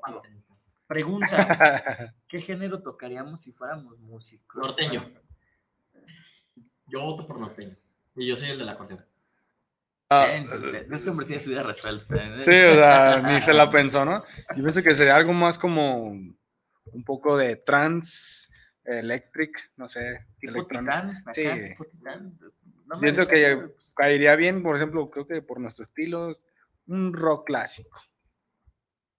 Pregunta: ¿Qué género tocaríamos si fuéramos músicos? Norteño. Yo voto por norteño. Y yo soy el de la acordeón. Ah, Bien, este hombre tiene su vida resuelta. ¿eh? Sí, o sea, ni se la pensó, ¿no? Yo pienso que sería algo más como un poco de trans, electric, no sé. Tipo electrónico. Titán, acá, Sí. tipo Titán. No me deseo, que caería bien, por ejemplo, creo que por nuestro estilo, un rock clásico.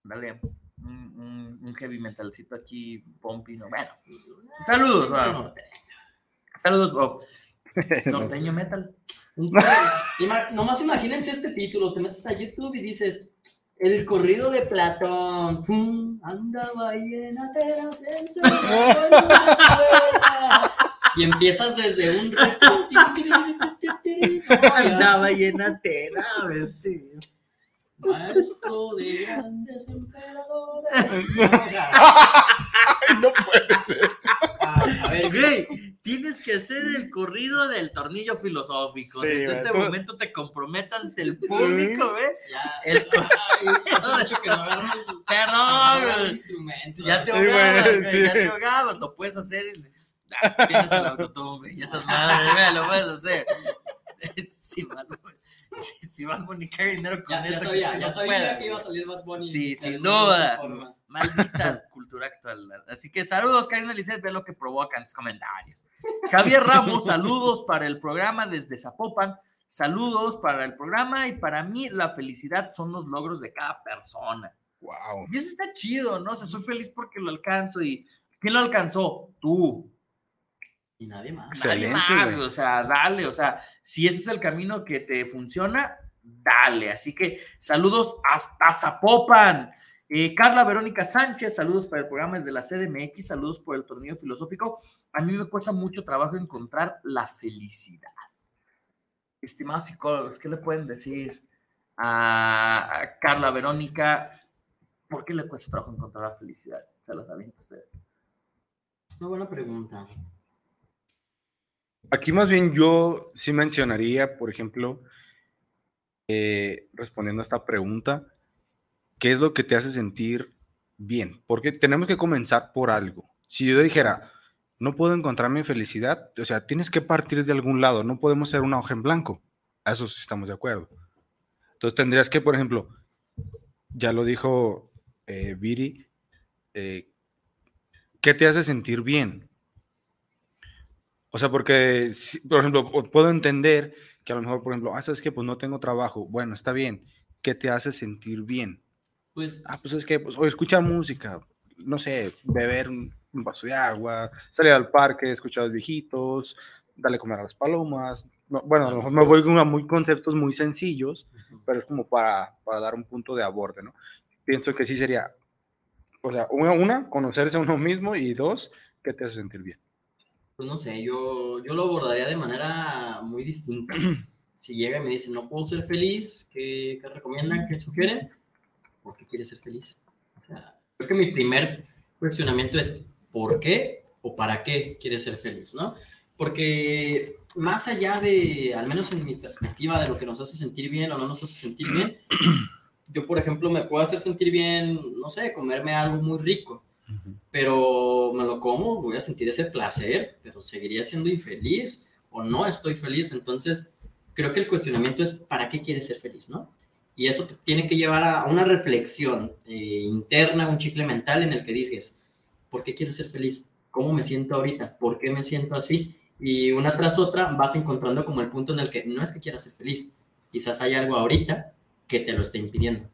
Dale, un, un- un heavy metalcito aquí, pompi, no, bueno. Saludos, Bob. Saludos, Bob. Norteño metal. Nomás imagínense este título, te metes a YouTube y dices, el corrido de Platón, pum, andaba ahí en Atenas, encerrado en una escuela. Y empiezas desde un reto. Andaba Atenas, este. Maestro de grandes emperadores. no puede ser. A ver, Güey, tienes que hacer el corrido del tornillo filosófico. Sí, Desde este momento te comprometo ante el público, ¿ves? Ya. El mucho que no el- Perdón, el instrumento. Ya te ahogabas, sí. ya te ahogabas, lo puedes hacer. en- Tienes el autotune, güey, y esas madres, güey, lo puedes hacer. Si Bad Bunny- si- si Bad Bunny cae dinero con Ya, ya eso. sabía, que ya no sabía pueda, que iba a salir Bad Bunny. Sí, sin duda. Maldita cultura actual. Así que saludos, Karina Lisset, ve lo que provoca en tus comentarios. Javier Ramos, saludos para el programa desde Zapopan. Saludos para el programa y para mí la felicidad son los logros de cada persona. Wow. Y eso está chido, ¿no? O sea, soy feliz porque lo alcanzo y ¿quién lo alcanzó? Tú. Y nadie más. Nadie Excelente, más, güey. o sea, dale, o sea, si ese es el camino que te funciona, dale. Así que saludos hasta Zapopan. Eh, Carla Verónica Sánchez, saludos para el programa desde la CDMX, saludos por el tornillo filosófico. A mí me cuesta mucho trabajo encontrar la felicidad. Estimados psicólogos, ¿qué le pueden decir a, a Carla Verónica? ¿Por qué le cuesta trabajo encontrar la felicidad? Se los aviento a usted. Una buena pregunta. Aquí más bien yo sí mencionaría, por ejemplo, eh, respondiendo a esta pregunta, ¿qué es lo que te hace sentir bien? Porque tenemos que comenzar por algo. Si yo dijera, no puedo encontrar mi felicidad, o sea, tienes que partir de algún lado, no podemos ser una hoja en blanco. A eso sí estamos de acuerdo. Entonces tendrías que, por ejemplo, ya lo dijo eh, Viri, eh, ¿qué te hace sentir bien? O sea, porque, por ejemplo, pu- puedo entender que a lo mejor, por ejemplo, ah, sabes que pues no tengo trabajo. Bueno, está bien. ¿Qué te hace sentir bien? Pues, Ah, pues es que, pues, o escuchar música, no sé, beber un, un vaso de agua, salir al parque, escuchar a los viejitos, darle comer a las palomas. No, bueno, a lo mejor me voy con muy conceptos muy sencillos, pero es como para, para dar un punto de aborde, ¿no? Pienso que sí sería, o sea, una, una, conocerse a uno mismo y dos, ¿qué te hace sentir bien? Pues no sé, yo, yo lo abordaría de manera muy distinta. Si llega y me dice, no puedo ser feliz, ¿qué, qué recomiendan? ¿Qué sugieren? ¿Por qué quieres ser feliz? O sea, creo que mi primer cuestionamiento es ¿por qué o para qué quieres ser feliz? ¿no? Porque más allá de, al menos en mi perspectiva, de lo que nos hace sentir bien o no nos hace sentir bien, yo, por ejemplo, me puedo hacer sentir bien, no sé, comerme algo muy rico, pero me lo como, voy a sentir ese placer, pero seguiría siendo infeliz o no estoy feliz. Entonces, creo que el cuestionamiento es, ¿para qué quieres ser feliz, no? Y eso tiene que llevar a una reflexión eh, interna, un chicle mental en el que dices, ¿por qué quiero ser feliz? ¿Cómo me siento ahorita? ¿Por qué me siento así? Y una tras otra vas encontrando como el punto en el que no es que quieras ser feliz, quizás hay algo ahorita que te lo esté impidiendo.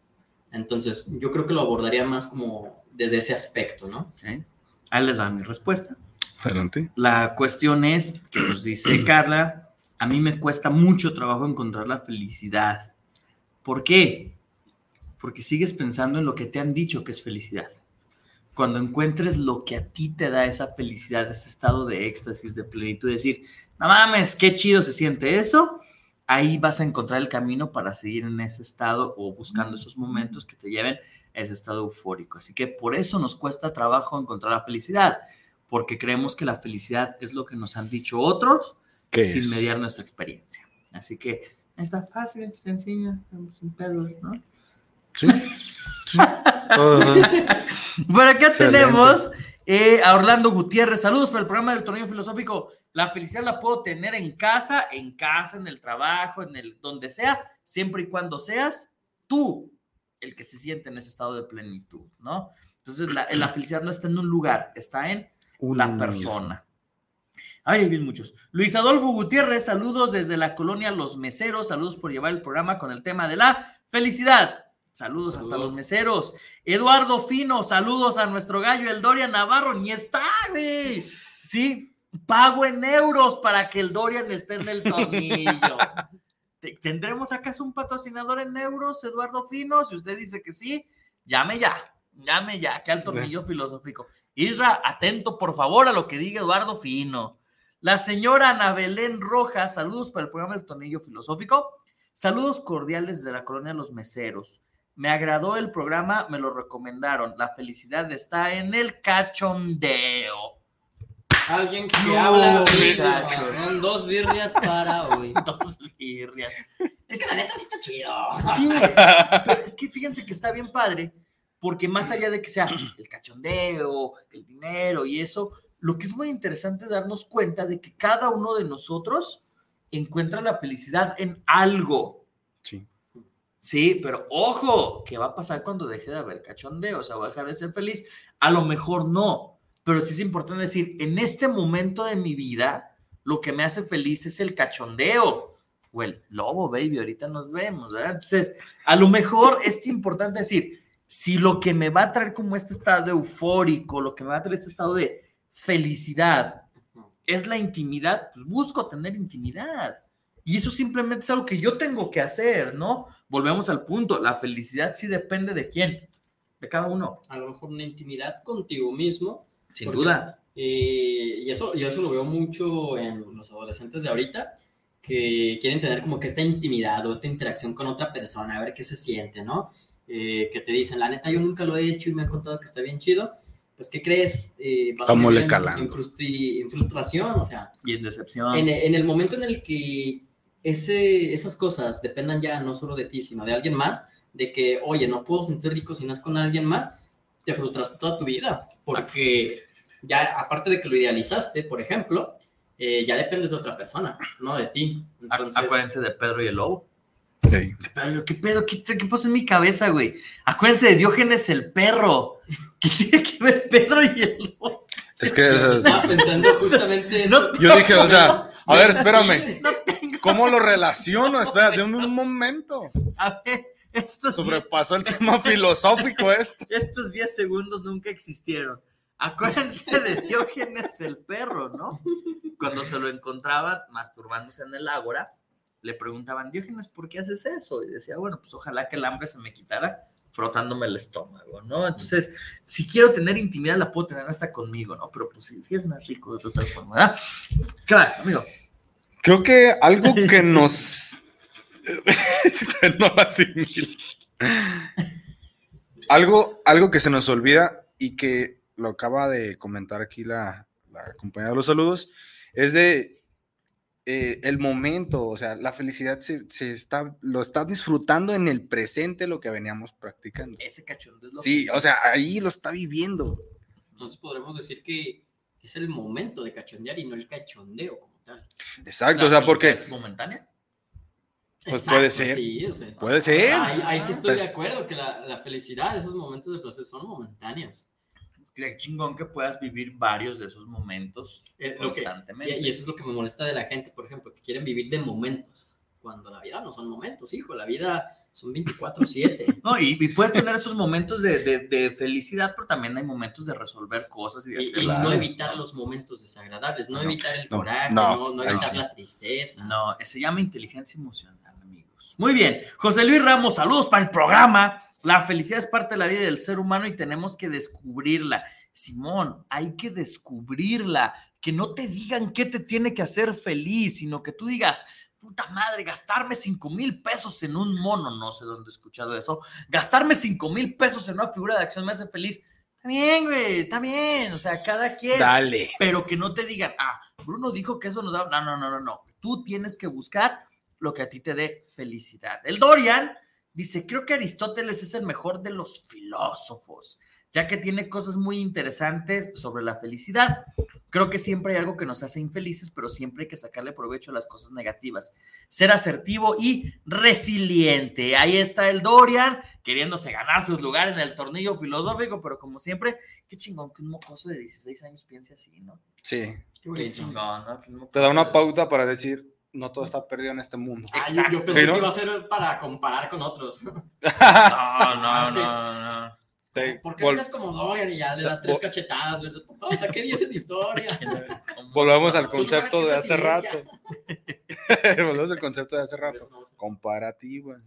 Entonces, yo creo que lo abordaría más como desde ese aspecto, ¿no? Ahí les da mi respuesta. Adelante. La cuestión es, que nos dice Carla, a mí me cuesta mucho trabajo encontrar la felicidad. ¿Por qué? Porque sigues pensando en lo que te han dicho que es felicidad. Cuando encuentres lo que a ti te da esa felicidad, ese estado de éxtasis, de plenitud, decir, no mames, qué chido se siente eso, ahí vas a encontrar el camino para seguir en ese estado o buscando esos momentos que te lleven a ese estado eufórico. Así que por eso nos cuesta trabajo encontrar la felicidad, porque creemos que la felicidad es lo que nos han dicho otros sin mediar nuestra experiencia. Así que está fácil, sencilla, sin pedos, ¿no? Sí. Por acá tenemos eh, a Orlando Gutiérrez. Saludos para el programa del torneo filosófico. La felicidad la puedo tener en casa, en casa, en el trabajo, en el donde sea, siempre y cuando seas tú el que se siente en ese estado de plenitud, ¿no? Entonces, la, la felicidad no está en un lugar, está en la persona. Ay, bien muchos. Luis Adolfo Gutiérrez, saludos desde la colonia Los Meseros, saludos por llevar el programa con el tema de la felicidad. Saludos hasta los meseros. Eduardo Fino, saludos a nuestro gallo, el Dorian Navarro, ni está, güey. Sí, pago en euros para que el Dorian esté en el tornillo. ¿Tendremos acaso un patrocinador en euros, Eduardo Fino? Si usted dice que sí, llame ya, llame ya, que al tornillo filosófico. Isra, atento por favor a lo que diga Eduardo Fino. La señora Ana Belén Rojas, saludos para el programa del tornillo filosófico. Saludos cordiales desde la colonia Los Meseros. Me agradó el programa, me lo recomendaron. La felicidad está en el cachondeo. Alguien que habla Son dos birrias para hoy. dos birrias. Es que la neta sí está chido. Sí, pero es que fíjense que está bien padre, porque más allá de que sea el cachondeo, el dinero y eso, lo que es muy interesante es darnos cuenta de que cada uno de nosotros encuentra la felicidad en algo. Sí. Sí, pero ojo, ¿qué va a pasar cuando deje de haber cachondeo? O sea, va a dejar de ser feliz. A lo mejor no, pero sí es importante decir, en este momento de mi vida, lo que me hace feliz es el cachondeo o el lobo, baby, ahorita nos vemos, ¿verdad? Entonces, a lo mejor es importante decir, si lo que me va a traer como este estado eufórico, lo que me va a traer este estado de felicidad es la intimidad, pues busco tener intimidad. Y eso simplemente es algo que yo tengo que hacer, ¿no? Volvemos al punto, la felicidad sí depende de quién, de cada uno. A lo mejor una intimidad contigo mismo. Sin duda. Eh, y eso, yo eso lo veo mucho en los adolescentes de ahorita, que quieren tener como que esta intimidad o esta interacción con otra persona, a ver qué se siente, ¿no? Eh, que te dicen, la neta, yo nunca lo he hecho y me han contado que está bien chido. Pues, ¿qué crees? Eh, vas ¿Cómo le en- calan? En, frustri- en frustración, o sea, Y en decepción. en, en el momento en el que ese, esas cosas dependan ya no solo de ti, sino de alguien más, de que, oye, no puedo sentir rico si no es con alguien más, te frustraste toda tu vida, porque ya, aparte de que lo idealizaste, por ejemplo, eh, ya dependes de otra persona, no de ti. Entonces, Acuérdense de Pedro y el lobo. Sí. ¿Qué pedo? ¿Qué pedo? ¿Qué, te- qué pasa en mi cabeza, güey? Acuérdense de Diógenes el perro. ¿Qué tiene que ver Pedro y el lobo? Es que estaba pensando justamente eso. No, yo dije, o sea, a ver, espérame. ¿Cómo lo relaciono? Espera, de un momento. A ver, estos, Sobrepasó el tema filosófico este. estos 10 segundos nunca existieron. Acuérdense de Diógenes el perro, ¿no? Cuando se lo encontraban masturbándose en el ágora, le preguntaban, Diógenes, ¿por qué haces eso? Y decía, bueno, pues ojalá que el hambre se me quitara frotándome el estómago, ¿no? Entonces, si quiero tener intimidad, la puedo tener hasta conmigo, ¿no? Pero pues sí, sí es más rico de otra forma, ¿verdad? Claro, amigo. Creo que algo que nos. no. Algo, algo que se nos olvida y que lo acaba de comentar aquí la, la compañera de los saludos es de eh, el momento, o sea, la felicidad se, se está, lo está disfrutando en el presente lo que veníamos practicando. Ese cachondeo es lo Sí, que- o sea, ahí lo está viviendo. Entonces podremos decir que es el momento de cachondear y no el cachondeo como tal. Exacto, ¿La o sea, porque momentánea? Pues Exacto, puede ser. sí, o sea, Puede ser. Ahí, ahí sí estoy de Pues- acuerdo que la, la felicidad, esos momentos de placer son momentáneos. Qué chingón que puedas vivir varios de esos momentos Eh, lo que- constantemente. y, eso es lo que me molesta de la gente, por ejemplo, que quieren vivir de momentos, cuando la vida no son momentos, hijo, la vida son 24/7. No, y, y puedes tener esos momentos de, de- de felicidad, pero también hay momentos de resolver cosas y de Y, hacer y no evitar los momentos desagradables, no, No, evitar el no, coraje, no, no, evitar sí. la tristeza. No, se llama inteligencia emocional, Muy bien. José Luis Ramos, saludos para el programa. La felicidad es parte de la vida del ser humano y tenemos que descubrirla. Simón, hay que descubrirla. Que no te digan qué te tiene que hacer feliz, sino que tú digas, puta madre, gastarme 5 mil pesos en un mono, no sé dónde he escuchado eso, gastarme 5 mil pesos en una figura de acción me hace feliz. Está bien, güey, está bien. O sea, cada quien. Dale. Pero que no te digan, ah, Bruno dijo que eso nos da. No, no, no, no, no. Tú tienes que buscar lo que a ti te dé felicidad. El Dorian dice: Creo que Aristóteles es el mejor de los filósofos, ya que tiene cosas muy interesantes sobre la felicidad. Creo que siempre hay algo que nos hace infelices, pero siempre hay que sacarle provecho a las cosas negativas. Ser asertivo y resiliente. Ahí está el Dorian, queriéndose ganar sus lugares en el tornillo filosófico, pero como siempre, qué chingón que un mocoso de 16 años piense así, ¿no? Sí. Qué chingón, Te da una pauta para decir, no todo está perdido en este mundo. Ah, yo, yo pensé Sí, ¿no? que iba a ser para comparar con otros. No, no, Es que- no, no. Te- ¿Por qué vol- no eres como Dorian y ya le O sea, das tres cachetadas? ¿verdad? Oh, saqué 10 en historia. Volvamos al no concepto qué de hace rato. Volvamos al concepto de hace rato. Comparativa.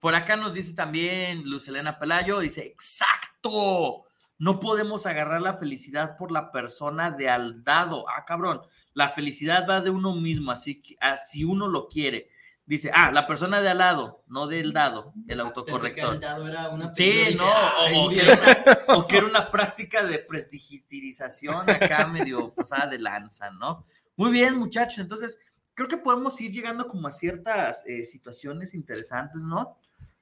Por acá nos dice también Luz Elena Pelayo, dice, exacto, no podemos agarrar la felicidad por la persona de al dado. Ah, cabrón, la felicidad va de uno mismo, así que así uno lo quiere. Dice, ah, la persona de al lado, no del dado, el Pensé que autocorrector. era una Sí, no, dije, o, o "Ay, que era una, o que era una práctica de prestigitirización acá medio pasada de lanza, ¿no? Muy bien, muchachos, entonces creo que podemos ir llegando como a ciertas eh, situaciones interesantes, ¿no?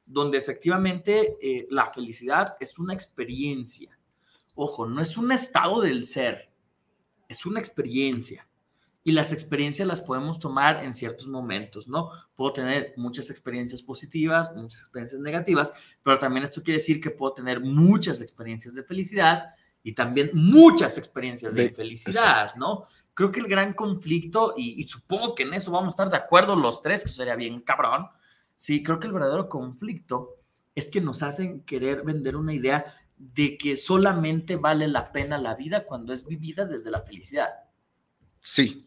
Donde efectivamente eh, la felicidad es una experiencia. Ojo, no es un estado del ser, es una experiencia. Y las experiencias las podemos tomar en ciertos momentos, ¿no? Puedo tener muchas experiencias positivas, muchas experiencias negativas, pero también esto quiere decir que puedo tener muchas experiencias de felicidad y también muchas experiencias de De- infelicidad, ¿no? Creo que el gran conflicto, y, y supongo que en eso vamos a estar de acuerdo los tres, que sería bien cabrón, sí, creo que el verdadero conflicto es que nos hacen querer vender una idea de que solamente vale la pena la vida cuando es vivida desde la felicidad. Sí.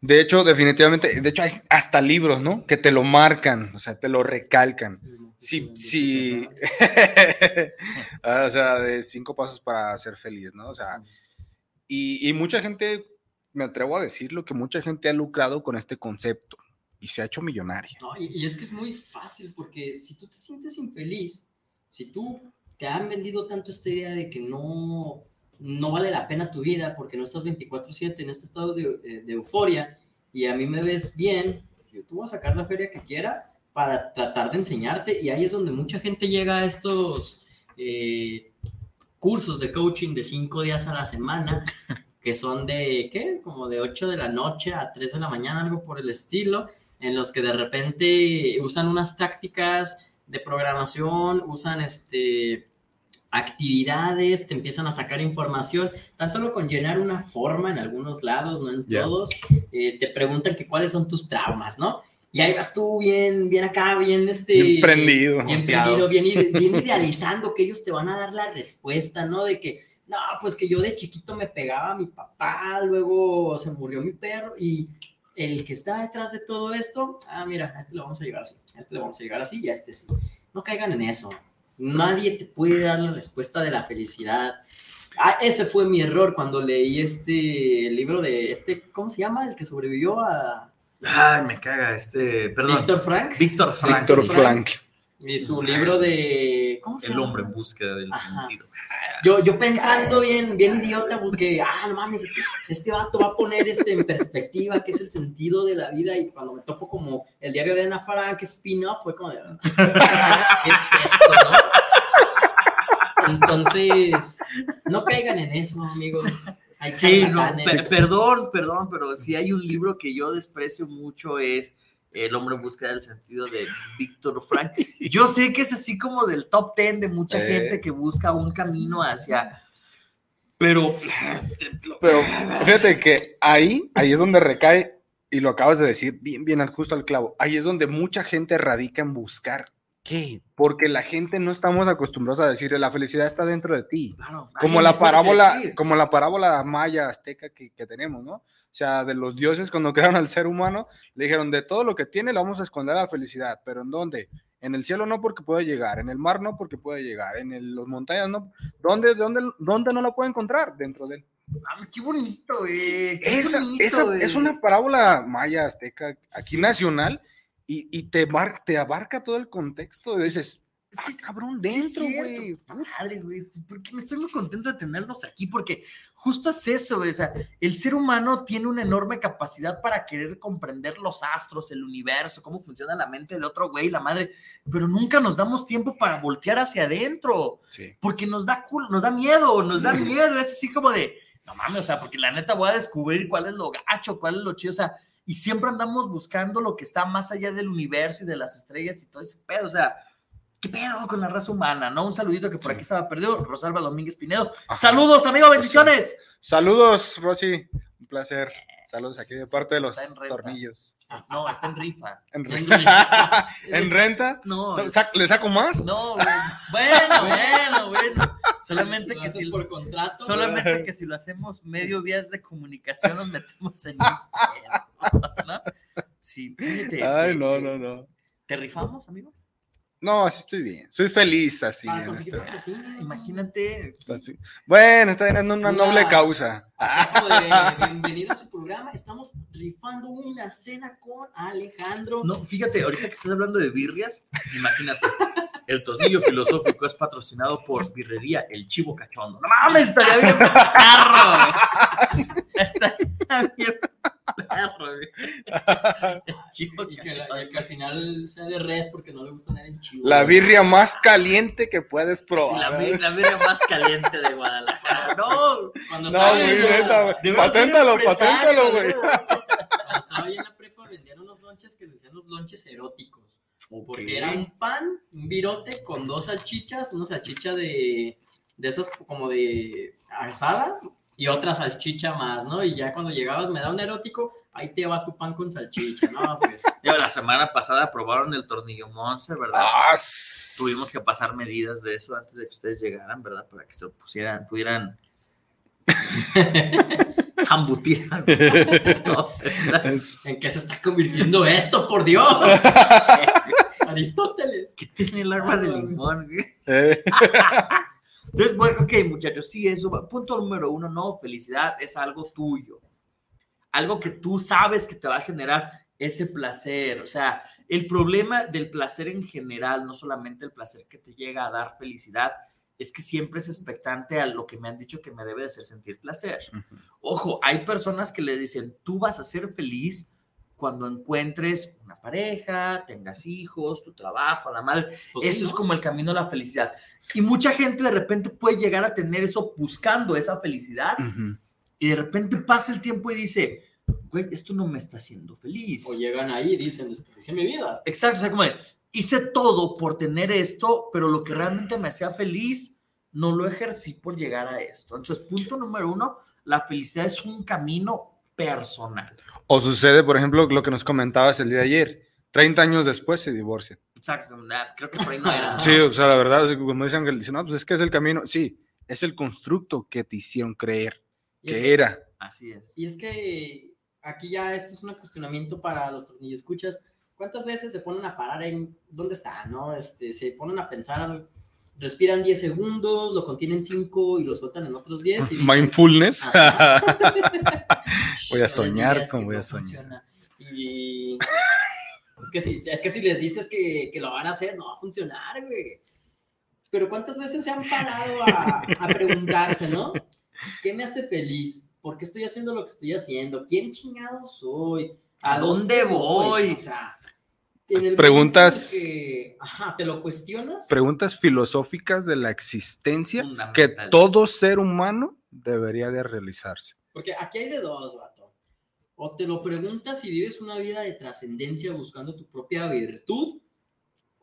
De hecho, definitivamente, de hecho hay hasta libros, ¿no? Que te lo marcan, o sea, te lo recalcan. Sí, sí. Ah, o sea, de cinco pasos para ser feliz, ¿no? O sea, y, y mucha gente, me atrevo a decirlo, que mucha gente ha lucrado con este concepto y se ha hecho millonaria. No, y, y es que es muy fácil porque si tú te sientes infeliz, si tú te han vendido tanto esta idea de que no, no vale la pena tu vida porque no estás 24/7 en este estado de, eh, de euforia y a mí me ves bien, yo te voy a sacar la feria que quiera para tratar de enseñarte y ahí es donde mucha gente llega a estos eh, cursos de coaching de cinco días a la semana que son de, ¿qué? Como de 8 de la noche a 3 de la mañana, algo por el estilo, en los que de repente usan unas tácticas de programación, usan este actividades, te empiezan a sacar información, tan solo con llenar una forma en algunos lados, no en Ya. todos, eh, te preguntan que cuáles son tus traumas, ¿no? Y ahí vas tú bien, bien acá, bien este... Bien prendido. Bien prendido, bien, bien idealizando que ellos te van a dar la respuesta, ¿no? De que, no, pues que yo de chiquito me pegaba a mi papá, luego se murió mi perro y el que está detrás de todo esto, ah, mira, a este le vamos a llegar así, a este le vamos a llegar así y a este sí. No caigan en eso. Nadie te puede dar la respuesta de la felicidad. Ah, ese fue mi error cuando leí este libro de este, ¿cómo se llama? El que sobrevivió a Ay, me caga este, perdón. Víctor Frank. Víctor Frank. Víctor Frank. Y su libro de. ¿Cómo se El llama? hombre en búsqueda del Ajá. sentido. Yo, yo pensando bien, bien idiota, porque, ah, no mames, este, este vato va a poner este, en perspectiva qué es el sentido de la vida. Y cuando me topo como el diario de Ana Frank, spin-off, fue como, de, ¿qué es esto, no? Entonces, no caigan en eso, amigos. Hay Sí, no, perdón, perdón, pero si hay un libro que yo desprecio mucho es El hombre en busca del sentido de Víctor Frank. Yo sé que es así como del top ten de mucha Eh. gente que busca un camino hacia... Pero... Pero fíjate que ahí, ahí es donde recae, y lo acabas de decir bien, bien al justo al clavo, ahí es donde mucha gente radica en buscar. ¿Qué? Porque la gente no estamos acostumbrados a decir, la felicidad está dentro de ti. Claro, como la parábola, como la parábola maya azteca que, que tenemos, ¿no? O sea, de los dioses cuando crearon al ser humano, le dijeron, de todo lo que tiene le vamos a esconder la felicidad, pero ¿en dónde? En el cielo no porque puede llegar, en el mar no porque puede llegar, en el- las montañas no. ¿Dónde, dónde, ¿Dónde no la puede encontrar? Dentro de él. Ah, qué bonito, güey. Qué Esa, bonito, esa güey. es una parábola maya azteca, aquí nacional, y, y te, mar- te abarca todo el contexto. y dices, ah, cabrón, dentro, güey. madre, güey, porque me estoy muy contento de tenerlos aquí, porque justo es eso, güey, o sea, el ser humano tiene una enorme capacidad para querer comprender los astros, el universo, cómo funciona la mente de otro güey, la madre, pero nunca nos damos tiempo para voltear hacia adentro, Sí. porque nos da culo, nos da miedo, nos da miedo, es así como de, no mames, o sea, porque la neta voy a descubrir cuál es lo gacho, cuál es lo chido, o sea, y siempre andamos buscando lo que está más allá del universo y de las estrellas y todo ese pedo, o sea, ¿Qué pedo con la raza humana? ¿No? Un saludito que por aquí estaba perdido. Rosalba Domínguez Pinedo. Saludos, amigo, bendiciones. Saludos, Rosy. Un placer. Saludos aquí de parte de los tornillos. No, está en rifa. ¿En, En renta? rifa. ¿En renta? No. ¿Le saco más? No, güey. Bueno, bueno, bueno. Solamente Si que si por contrato. solamente que si lo hacemos medio vías de comunicación nos metemos en un pedo, ¿no? Sí, fíjate, Ay, te- no, te- no, no. ¿Te rifamos, amigo? No, así estoy bien. Soy feliz así. Para en conseguir este- patrocinio, imagínate. así. Bueno, está es una Una- noble causa. De bienvenido a su programa. Estamos rifando una cena con Alejandro. No, fíjate, ahorita que estás hablando de birrias, imagínate. El tornillo filosófico es patrocinado por Birrería El Chivo Cachondo. ¡No mames! Estaría bien perro, güey. Estaría bien perro, güey. El Chivo Y que, la- y que al final sea de res porque no le gusta nada el chivo. La birria más caliente que puedes Sí, probar. la, bir- la birria más caliente de Guadalajara. No, Cuando No, estaba güey, güey. Ser Paténtalo, paténtalo, güey. Cuando estaba ahí en la prepa vendían unos lonches que decían los lonches eróticos. Porque era un pan, un virote con dos salchichas, una salchicha de, de esas como de asada y otra salchicha más, ¿no? Y ya cuando llegabas me da un erótico, ahí te va tu pan con salchicha, ¿no? Pues Ya la semana pasada probaron el tornillo Monster, ¿verdad? Ah, Tuvimos que pasar medidas de eso antes de que ustedes llegaran, ¿verdad? Para que se pusieran, pudieran zambutir. No. ¿en qué se está convirtiendo esto, por Dios? Aristóteles. que tiene el arma de limón, güey. Eh, Entonces, bueno, ok, muchachos, sí, eso. va. Punto número uno, no, felicidad es algo tuyo. Algo que tú sabes que te va a generar ese placer. O sea, el problema del placer en general, no solamente el placer que te llega a dar felicidad, es que siempre es expectante a lo que me han dicho que me debe de hacer sentir placer. Ojo, hay personas que le dicen, tú vas a ser feliz cuando encuentres una pareja, tengas hijos, tu trabajo, la madre. Pues sí, eso es ¿no? como el camino a la felicidad. Y mucha gente de repente puede llegar a tener eso buscando esa felicidad ujú. y de repente pasa el tiempo y dice, güey, esto no me está haciendo feliz. O llegan ahí y dicen, desperdicié mi vida. Exacto, o sea, como de, hice todo por tener esto, pero lo que realmente me hacía feliz, no lo ejercí por llegar a esto. Entonces, punto número uno, la felicidad es un camino personal. O sucede, por ejemplo, lo que nos comentabas el día de ayer. 30 años después se divorcian. Exacto, creo que por ahí no era. ¿no? Sí, o sea, la verdad, como dicen que dicen, no, pues es que es el camino. Sí, es el constructo que te hicieron creer Y es que que- era. Así es. Y es que aquí ya esto es un cuestionamiento para los tornillos escuchas. ¿Cuántas veces se ponen a parar en dónde está? ¿No? Este, se ponen a pensar, respiran 10 segundos, lo contienen 5 y lo sueltan en otros 10. Y dicen, Mindfulness. Ajá. Voy a "No les soñar como voy a no soñar. funciona". Y Es que si, es que si les dices que, que lo van a hacer, no va a funcionar, güey. Pero ¿cuántas veces se han parado a, a preguntarse, ¿no? ¿Qué me hace feliz? ¿Por qué estoy haciendo lo que estoy haciendo? ¿Quién chingado soy? ¿A dónde voy? O sea, en Preguntas- que, ajá, te lo cuestionas. Preguntas filosóficas de la existencia que todo ser humano debería de realizarse. Porque aquí hay de dos, vato. O te lo preguntas y vives una vida de trascendencia buscando tu propia virtud,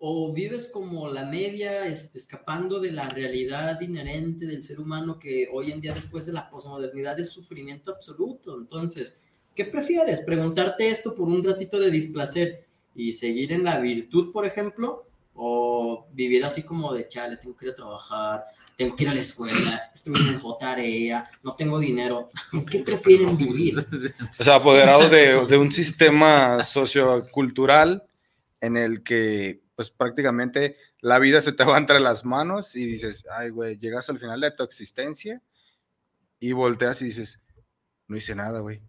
o vives como la media, este, escapando de la realidad inherente del ser humano que hoy en día, después de la posmodernidad, es sufrimiento absoluto. Entonces, ¿qué prefieres? ¿Preguntarte esto por un ratito de displacer y seguir en la virtud, por ejemplo? ¿O vivir así como de chale, tengo que ir a trabajar, tengo que ir a la escuela, estoy en tarea, no tengo dinero? ¿En qué prefieren vivir? O sea, apoderado de, de un sistema sociocultural en el que, pues prácticamente la vida se te va entre las manos y dices, ay, güey, llegas al final de tu existencia y volteas y dices, no hice nada, güey.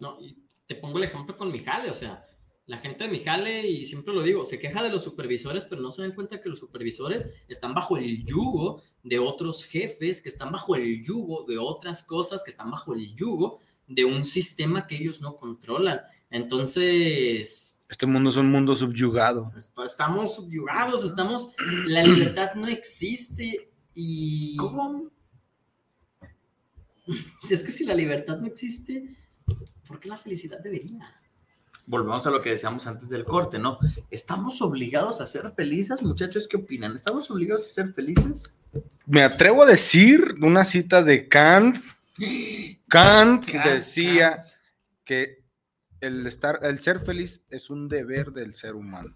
No, te pongo el ejemplo con mi jale, o sea, la gente de mi jale, y siempre lo digo, se queja de los supervisores, pero no se dan cuenta que los supervisores están bajo el yugo de otros jefes, que están bajo el yugo de otras cosas, que están bajo el yugo de un sistema que ellos no controlan. Entonces, Este mundo es un mundo subyugado. est- estamos subyugados, estamos, la libertad no existe y... ¿Cómo? Es que si la libertad no existe, ¿por qué la felicidad debería? Volvemos a lo que decíamos antes del corte, ¿no? ¿Estamos obligados a ser felices, muchachos? ¿Qué opinan? ¿Estamos obligados a ser felices? Me atrevo a decir una cita de Kant. Kant, Kant, decía que el, estar, el ser feliz es un deber del ser humano.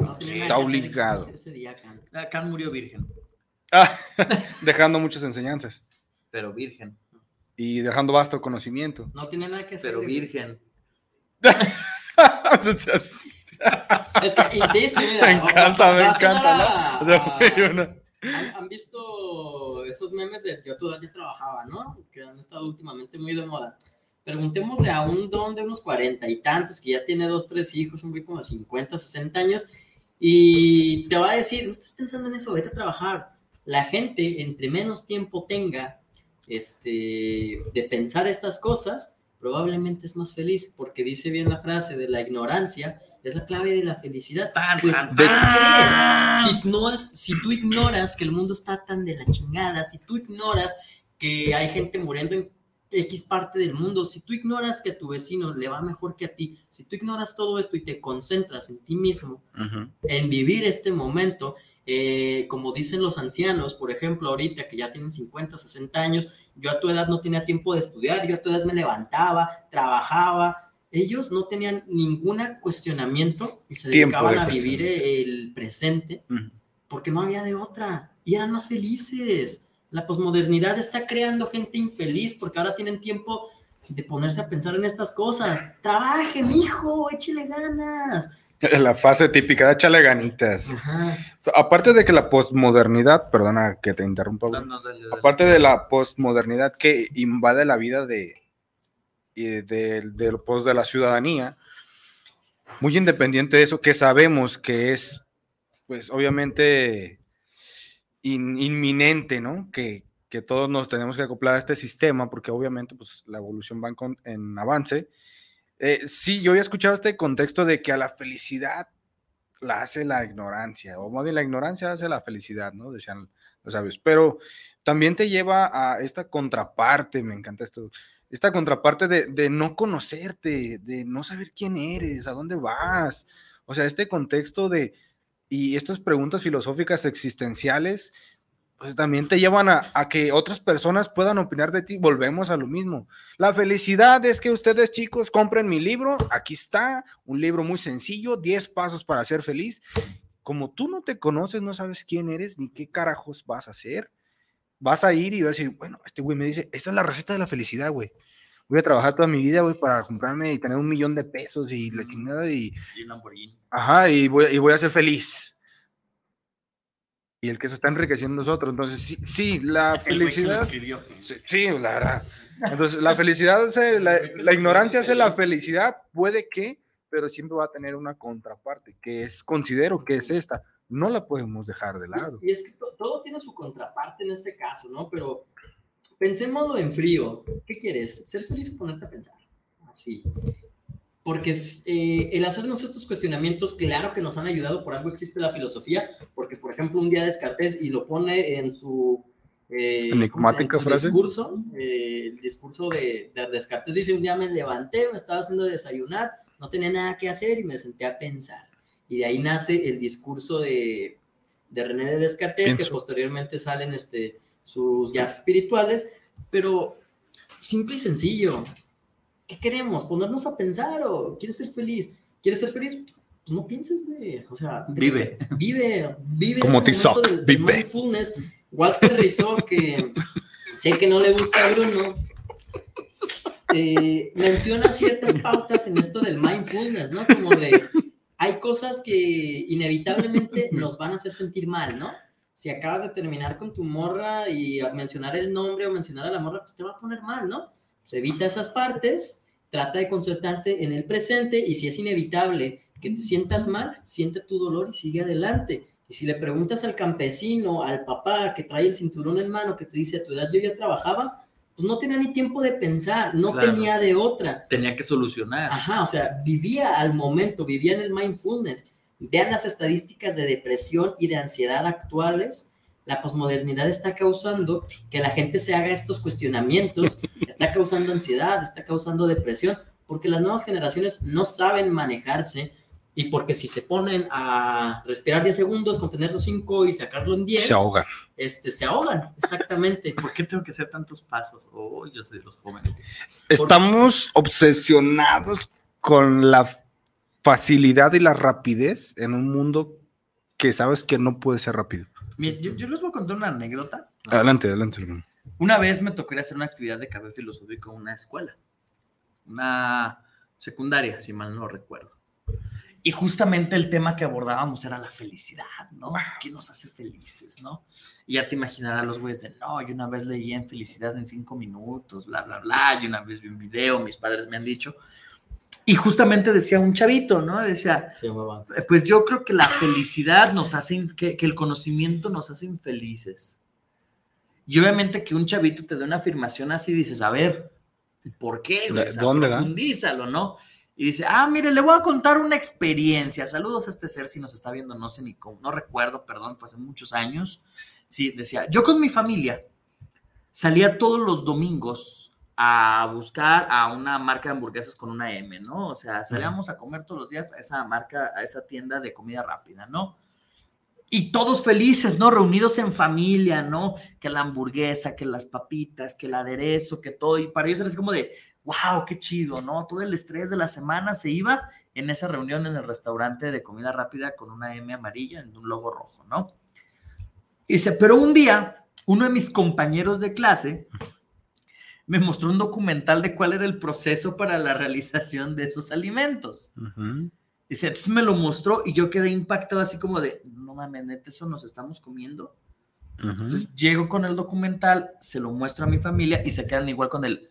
No tiene Está obligado. ese día, Kant. Ah, Kant murió virgen, Ah, dejando muchas enseñanzas pero virgen, y dejando vasto conocimiento. No tiene nada que hacer. pero virgen. Es que, insisto, mira. me encanta, me encanta, ¿no? O sea, a- güey, una- ¿Han, han visto esos memes de yo todavía trabajaba, ¿no? Que han estado últimamente muy de moda. Preguntémosle a un don de unos cuarenta y tantos que ya tiene dos, tres hijos, un güey como de 50, 60 años, y te va a decir, no estás pensando en eso, vete a trabajar. La gente, entre menos tiempo tenga este, de pensar estas cosas, probablemente es más feliz, porque dice bien la frase de la ignorancia es la clave de la felicidad. Pues, ¿qué crees? Si, no es, si tú ignoras que el mundo está tan de la chingada, si tú ignoras que hay gente muriendo en X parte del mundo, si tú ignoras que a tu vecino le va mejor que a ti, si tú ignoras todo esto y te concentras en ti mismo, en vivir este momento, eh, como dicen los ancianos, por ejemplo, ahorita que ya tienen 50, 60 años, yo a tu edad no tenía tiempo de estudiar, yo a tu edad me levantaba, trabajaba, ellos no tenían ningún cuestionamiento y se Tiempo dedicaban de a vivir el presente porque no había de otra y eran más felices. La posmodernidad está creando gente infeliz porque ahora tienen tiempo de ponerse a pensar en estas cosas. Trabajen, hijo, échele ganas. La fase típica de échale ganitas. Aparte de que la posmodernidad, perdona que te interrumpa. No, no, dale, dale. aparte de la posmodernidad que invade la vida de, y de, de, pues, de la ciudadanía, muy independiente de eso, que sabemos que es, pues obviamente, in- inminente, ¿no? Que, que todos nos tenemos que acoplar a este sistema, porque obviamente, pues la evolución va en, en avance. Eh, sí, yo había escuchado este contexto de que a la felicidad la hace la ignorancia, o más bien la ignorancia hace la felicidad, ¿no? Decían los sabios. Pero también te lleva a esta contraparte, me encanta esto, esta contraparte de, de no conocerte, de no saber quién eres, a dónde vas. O sea, este contexto de, y estas preguntas filosóficas existenciales, pues también te llevan a, a que otras personas puedan opinar de ti. Volvemos a lo mismo. La felicidad es que ustedes chicos compren mi libro. Aquí está, un libro muy sencillo, 10 pasos para ser feliz. Como tú no te conoces, no sabes quién eres ni qué carajos vas a hacer, vas a ir y vas a decir, bueno, este güey me dice, esta es la receta de la felicidad, güey. Voy a trabajar toda mi vida, güey, para comprarme y tener un millón de pesos y la chingada y, Y un Lamborghini. Ajá, y voy, y voy a ser feliz. Y el que se está enriqueciendo es otro. Entonces, sí, sí, la El felicidad. Sí, sí, la verdad. Entonces, la felicidad, hace- la, la ignorancia hace la felicidad, puede que, pero siempre va a tener una contraparte, que es, considero que es esta. No la podemos dejar de lado. Y es que to- todo tiene su contraparte en este caso, ¿no? Pero pensémoslo en frío. ¿Qué quieres? ¿Ser feliz o ponerte a pensar? Así. Porque eh, el hacernos estos cuestionamientos, claro que nos han ayudado, por algo existe la filosofía, porque por ejemplo un día Descartes y lo pone en su... eh. En su frase. discurso, eh, el discurso de, de Descartes dice, un día me levanté, me estaba haciendo desayunar, no tenía nada que hacer y me senté a pensar. Y de ahí nace el discurso de, de René de Descartes, que posteriormente salen este, sus guías espirituales, pero simple y sencillo. ¿Qué queremos? ¿Ponernos a pensar o quieres ser feliz? ¿Quieres ser feliz? Pues no pienses, güey. O sea, Vive. Vive, vive Como este Tizoc, del- del vive. mindfulness. Walter Rizzo, que sé que no le gusta a Bruno, eh, menciona ciertas pautas en esto del mindfulness, ¿no? Como de, hay cosas que inevitablemente nos van a hacer sentir mal, ¿no? Si acabas de terminar con tu morra y mencionar el nombre o mencionar a la morra, pues te va a poner mal, ¿no? Se evita esas partes, trata de concentrarte en el presente y si es inevitable que te sientas mal, siente tu dolor y sigue adelante. Y si le preguntas al campesino, al papá que trae el cinturón en mano, que te dice, a tu edad yo ya trabajaba, pues no tenía ni tiempo de pensar, no Claro. tenía de otra. Tenía que solucionar. Ajá, o sea, vivía al momento, vivía en el mindfulness. Vean las estadísticas de depresión y de ansiedad actuales. La posmodernidad está causando que la gente se haga estos cuestionamientos, está causando ansiedad, está causando depresión, porque las nuevas generaciones no saben manejarse y porque si se ponen a respirar 10 segundos, contenerlo 5 y sacarlo en 10, Se ahogan. Este, se ahogan, exactamente. ¿Por qué tengo que hacer tantos pasos? Oh, yo soy de los jóvenes. Estamos obsesionados con la facilidad y la rapidez en un mundo que sabes que no puede ser rápido. Miren, yo, yo les voy a contar una anécdota. Adelante, adelante. hermano. Una vez me tocó ir a hacer una actividad de café filosófico en una escuela, una secundaria, si mal no recuerdo. Y justamente el tema que abordábamos era la felicidad, ¿no? ¿Qué nos hace felices, no? Y ya te imaginarás los güeyes de, no, yo una vez leí en Felicidad en cinco minutos, bla, bla, bla, y una vez vi un video, mis padres me han dicho. Y justamente decía un chavito, ¿no? Decía, "Eh, pues yo creo que la felicidad nos hace, que, que el conocimiento nos hace infelices. Y obviamente que un chavito te dé una afirmación así, dices, a ver, ¿por qué? güey? O sea, ¿Dónde, profundízalo, ¿no? Y dice, ah, mire, le voy a contar una experiencia. Saludos a este ser si nos está viendo, no sé ni cómo, no recuerdo, perdón, fue hace muchos años. Sí, decía, yo con mi familia salía todos los domingos a buscar a una marca de hamburguesas con una M, ¿no? O sea, salíamos a comer todos los días a esa marca, a esa tienda de comida rápida, ¿no? Y todos felices, ¿no? Reunidos en familia, ¿no? Que la hamburguesa, que las papitas, que el aderezo, que todo. Y para ellos era así como de, wow, qué chido, ¿no? Todo el estrés de la semana se iba en esa reunión en el restaurante de comida rápida con una M amarilla en un logo rojo, ¿no? Y dice, pero un día, uno de mis compañeros de clase me mostró un documental de cuál era el proceso para la realización de esos alimentos. Dice, entonces me lo mostró y yo quedé impactado así como de, no mames, neta, eso nos estamos comiendo. Entonces llego con el documental, se lo muestro a mi familia y se quedan igual con el,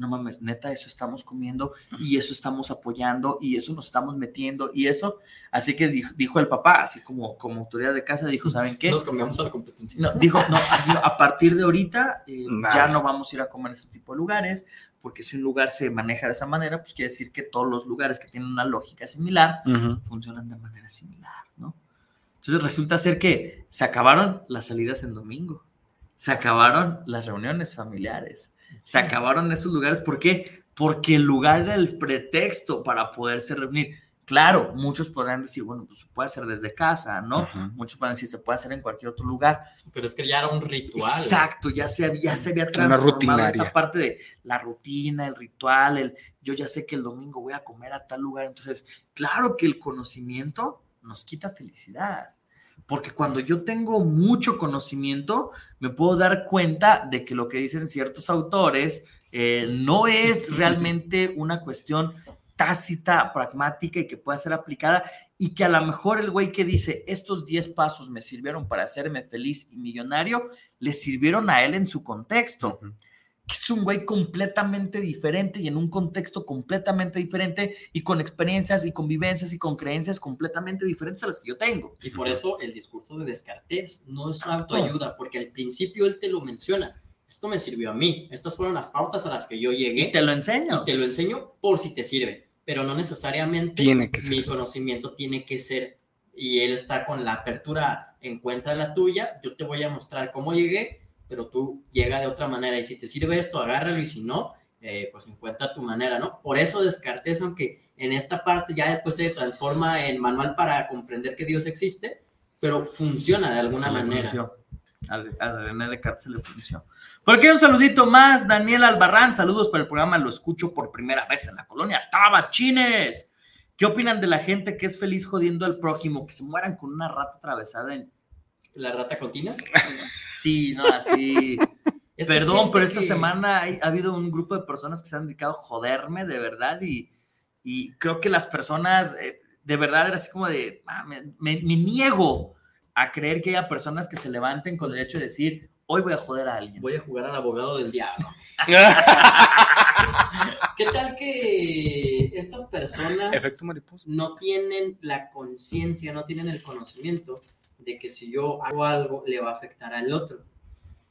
no mames, neta, eso estamos comiendo y eso estamos apoyando y eso nos estamos metiendo y eso. Así que dijo, dijo el papá, así como, como autoridad de casa, dijo, ¿saben qué? Nos cambiamos a la competencia. No, dijo, no, dijo, a partir de ahorita eh, Nah. ya no vamos a ir a comer ese tipo de lugares, porque si un lugar se maneja de esa manera, pues quiere decir que todos los lugares que tienen una lógica similar funcionan de manera similar, ¿no? Entonces resulta ser que se acabaron las salidas en domingo, se acabaron las reuniones familiares, se acabaron esos lugares. ¿Por qué? Porque el lugar era el pretexto para poderse reunir. Claro, muchos podrán decir, bueno, pues puede ser desde casa, ¿no? Muchos podrán decir, se puede hacer en cualquier otro lugar. Pero es que ya era un ritual. Exacto, ya se había, ya se había transformado esta parte de la rutina, el ritual, el yo ya sé que el domingo voy a comer a tal lugar. Entonces, claro que el conocimiento nos quita felicidad. Porque cuando yo tengo mucho conocimiento, me puedo dar cuenta de que lo que dicen ciertos autores eh, no es realmente una cuestión tácita, pragmática y que pueda ser aplicada y que a lo mejor el güey que dice estos 10 pasos me sirvieron para hacerme feliz y millonario, le sirvieron a él en su contexto. Es un güey completamente diferente y en un contexto completamente diferente y con experiencias y convivencias y con creencias completamente diferentes a las que yo tengo. Y por eso el discurso de Descartes no es autoayuda, porque al principio él te lo menciona. Esto me sirvió a mí. Estas fueron las pautas a las que yo llegué. Y te lo enseño. Y te lo enseño por si te sirve, pero no necesariamente Tiene que ser mi esto. conocimiento tiene que ser. Y él está con la apertura, encuentra la tuya, yo te voy a mostrar cómo llegué, pero tú llega de otra manera. Y si te sirve esto, agárralo y si no, eh, pues encuentra tu manera, ¿no? Por eso Descartes, aunque en esta parte ya después se transforma en manual para comprender que Dios existe, pero funciona de alguna Se le manera. A, a René Descartes se le funcionó. Por aquí un saludito más, Daniel Albarrán. Saludos para el programa. Lo escucho por primera vez en la colonia Tabachines. ¿Qué opinan de la gente que es feliz jodiendo al prójimo? Que se mueran con una rata atravesada en. ¿La rata continua? Sí, no, así. Es que Perdón, pero esta que- semana hay- ha habido un grupo de personas que se han dedicado a joderme de verdad y, y creo que las personas eh, de verdad era así como de, "Ah, me, me- me niego a creer que haya personas que se levanten con el hecho de decir, hoy voy a joder a alguien. Voy a jugar al abogado del diablo. ¿Qué tal que estas personas Efecto no tienen la conciencia, no tienen el conocimiento de que si yo hago algo le va a afectar al otro?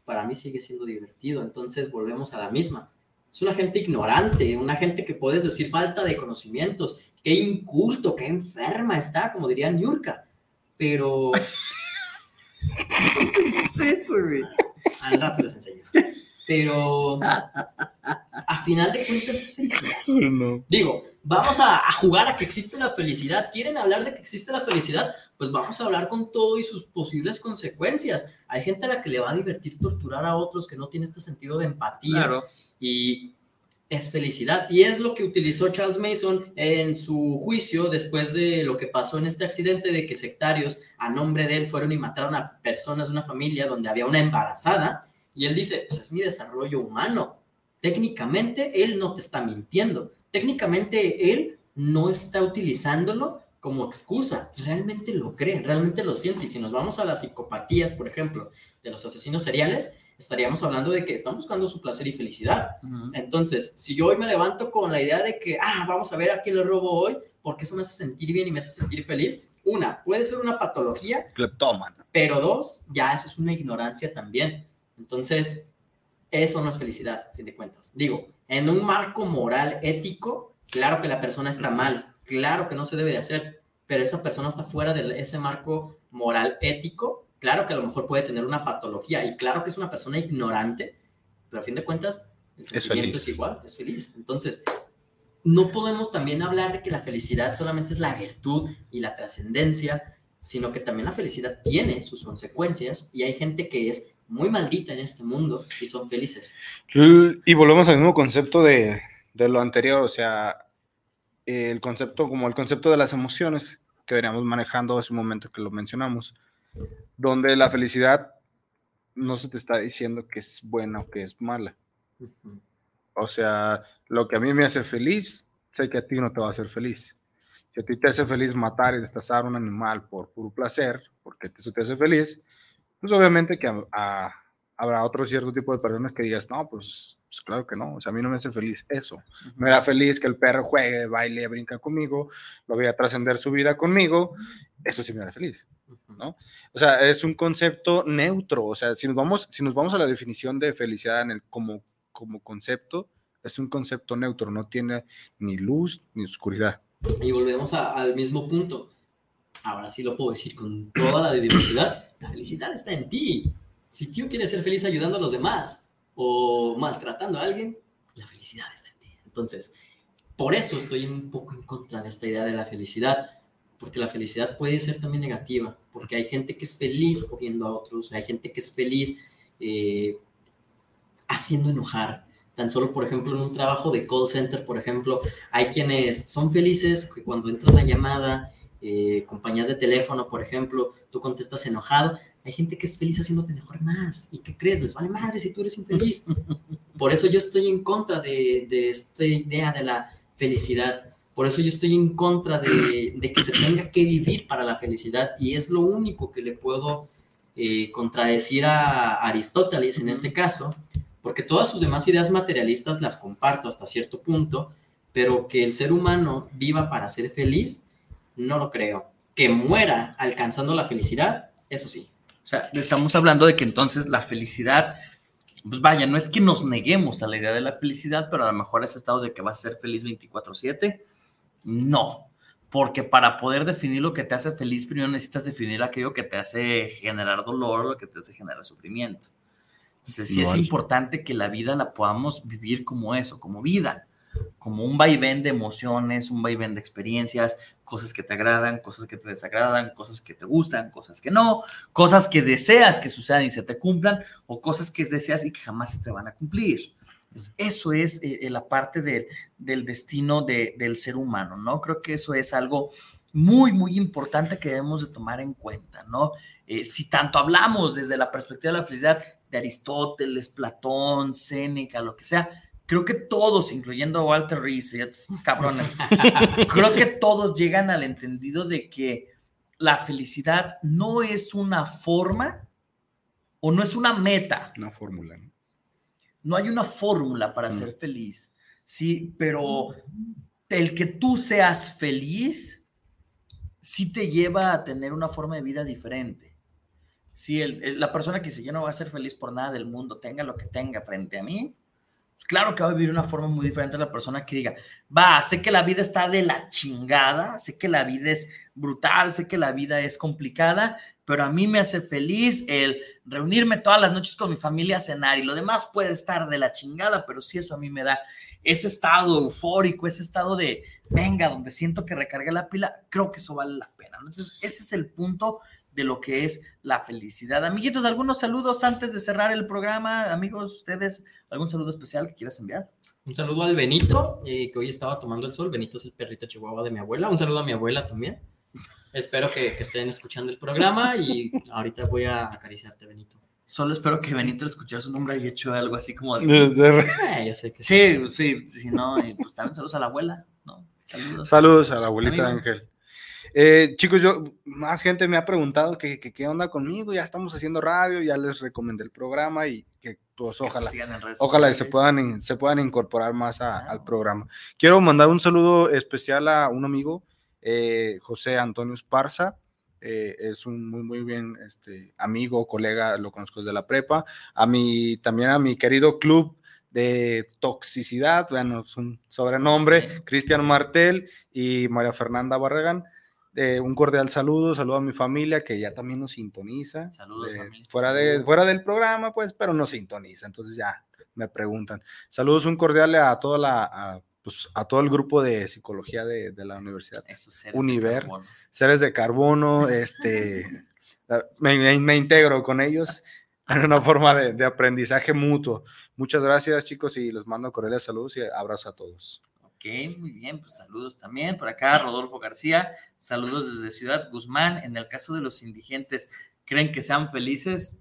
Para mí sigue siendo divertido, entonces volvemos a la misma. Es una gente ignorante, una gente que puedes decir falta de conocimientos, qué inculto, qué enferma está, como diría Niurka. Pero ¿Qué es eso, güey? al rato les enseño. Pero a final de cuentas es felicidad. No. Digo, vamos a, a jugar a que existe la felicidad. ¿Quieren hablar de que existe la felicidad? Pues vamos a hablar con todo y sus posibles consecuencias. Hay gente a la que le va a divertir torturar a otros que no tiene este sentido de empatía. Claro. Y es felicidad. Y es lo que utilizó Charles Mason en su juicio después de lo que pasó en este accidente de que sectarios a nombre de él fueron y mataron a personas de una familia donde había una embarazada. Y él dice, pues es mi desarrollo humano. Técnicamente él no te está mintiendo. Técnicamente él no está utilizándolo como excusa. Realmente lo cree, realmente lo siente. Y si nos vamos a las psicopatías, por ejemplo, de los asesinos seriales, estaríamos hablando de que están buscando su placer y felicidad. Entonces, si yo hoy me levanto con la idea de que, ah, vamos a ver a quién le robo hoy, porque eso me hace sentir bien y me hace sentir feliz, una, puede ser una patología, Cleptómano. pero dos, ya eso es una ignorancia también. Entonces, eso no es felicidad, a fin de cuentas. Digo, en un marco moral, ético, claro que la persona está mal, claro que no se debe de hacer, pero esa persona está fuera de ese marco moral, ético, claro que a lo mejor puede tener una patología y claro que es una persona ignorante, pero a fin de cuentas, el sentimiento es, feliz. igual, es feliz. Entonces, no podemos también hablar de que la felicidad solamente es la virtud y la trascendencia, sino que también la felicidad tiene sus consecuencias y hay gente que es muy maldita en este mundo y son felices. Y volvemos al mismo concepto de, de lo anterior, o sea, el concepto, como el concepto de las emociones que veníamos manejando hace un momento que lo mencionamos, donde la felicidad no se te está diciendo que es buena o que es mala. O sea, lo que a mí me hace feliz, sé que a ti no te va a hacer feliz. Si a ti te hace feliz matar y destazar un animal por puro placer, porque eso te hace feliz, pues obviamente que a- a- habrá otro cierto tipo de personas que digas, no, pues, pues claro que no, o sea, a mí no me hace feliz eso. Me da feliz que el perro juegue, baile, brinca conmigo, lo voy a trascender su vida conmigo, eso sí me da feliz, ¿no? O sea, es un concepto neutro, o sea, si nos vamos, si nos vamos a la definición de felicidad en el, como, como concepto, es un concepto neutro, no tiene ni luz ni oscuridad. Y volvemos a- al mismo punto. Ahora sí lo puedo decir con toda la diversidad. La felicidad está en ti. Si tú quieres ser feliz ayudando a los demás o maltratando a alguien, la felicidad está en ti. Entonces, por eso estoy un poco en contra de esta idea de la felicidad, porque la felicidad puede ser también negativa, porque hay gente que es feliz jodiendo a otros, hay gente que es feliz eh, haciendo enojar. Tan solo, por ejemplo, en un trabajo de call center, por ejemplo, hay quienes son felices que cuando entra una llamada, eh, compañías de teléfono, por ejemplo, tú contestas enojado. Hay gente que es feliz haciéndote enojar más. ¿Y qué crees? Les vale madre si tú eres infeliz. Por eso yo estoy en contra de, de esta idea de la felicidad. Por eso yo estoy en contra de, de que se tenga que vivir para la felicidad. Y es lo único que le puedo eh, contradecir a Aristóteles en este caso, porque todas sus demás ideas materialistas las comparto hasta cierto punto, pero que el ser humano viva para ser feliz, no lo creo. Que muera alcanzando la felicidad, eso sí. O sea, estamos hablando de que entonces la felicidad, pues vaya, no es que nos neguemos a la idea de la felicidad, pero a lo mejor ese estado de que vas a ser feliz 24/7, no. Porque para poder definir lo que te hace feliz, primero necesitas definir aquello que te hace generar dolor, lo que te hace generar sufrimiento. Entonces, sí es importante que la vida la podamos vivir como eso, como vida, como un vaivén de emociones, un vaivén de experiencias, cosas que te agradan, cosas que te desagradan, cosas que te gustan, cosas que no, cosas que deseas que sucedan y se te cumplan, o cosas que deseas y que jamás se te van a cumplir. Es- Eso es eh, eh, la parte de- del destino de- del ser humano, ¿no? Creo que eso es algo muy, muy importante que debemos de tomar en cuenta, ¿no? Eh, si tanto hablamos desde la perspectiva de la felicidad de Aristóteles, Platón, Séneca, lo que sea, creo que todos, incluyendo a Walter Reese y estos cabrones, creo que todos llegan al entendido de que la felicidad no es una forma o no es una meta. Una fórmula. ¿no? No hay una fórmula para ser feliz, sí, pero el que tú seas feliz sí te lleva a tener una forma de vida diferente. El- el- la persona que dice yo no voy a ser feliz por nada del mundo, tenga lo que tenga frente a mí, claro que va a vivir una forma muy diferente a la persona que diga, va, sé que la vida está de la chingada, sé que la vida es brutal, sé que la vida es complicada, pero a mí me hace feliz el reunirme todas las noches con mi familia a cenar y lo demás puede estar de la chingada, pero sí eso a mí me da ese estado eufórico, ese estado de, venga, donde siento que recargué la pila, creo que eso vale la pena. Entonces, ese es el punto de lo que es la felicidad. Amiguitos, algunos saludos antes de cerrar el programa. Amigos, ustedes, ¿algún saludo especial que quieras enviar? Un saludo al Benito, eh, que hoy estaba tomando el sol. Benito es el perrito chihuahua de mi abuela. Un saludo a mi abuela también. Espero que, que estén escuchando el programa y ahorita voy a acariciarte, Benito. Solo espero que Benito al escuchar su nombre haya hecho algo así como de... De- de- Eh, yo sé que Sí, sí, sí, no, y pues también saludos a la abuela, ¿no? Saludos. Saludos a la abuelita Amigo. Ángel. Eh, chicos, yo, más gente me ha preguntado que, que qué onda conmigo, ya estamos haciendo radio, ya les recomendé el programa y que pues ojalá, ojalá se puedan, se puedan incorporar más a- al programa. Quiero mandar un saludo especial a un amigo, eh, José Antonio Esparza, eh, es un muy, muy bien este, amigo, colega, lo conozco desde la prepa, a mi, también a mi querido club de toxicidad, bueno, es un sobrenombre, Cristian Martel y María Fernanda Barragán. Eh, un cordial saludo, saludo a mi familia que ya también nos sintoniza. Saludos, eh, familia. fuera, de, fuera del programa, pues, pero nos sintoniza, entonces ya me preguntan. Saludos, un cordial a toda la, a, pues, a todo el grupo de psicología de, de la universidad. seres de Univer, seres de carbono, este, me, me- me integro con ellos en una forma de, de aprendizaje mutuo. Muchas gracias, chicos, y les mando cordiales saludos y abrazo a todos. Ok, muy bien, pues saludos también. Por acá, Rodolfo García, saludos desde Ciudad Guzmán. En el caso de los indigentes, ¿creen que sean felices?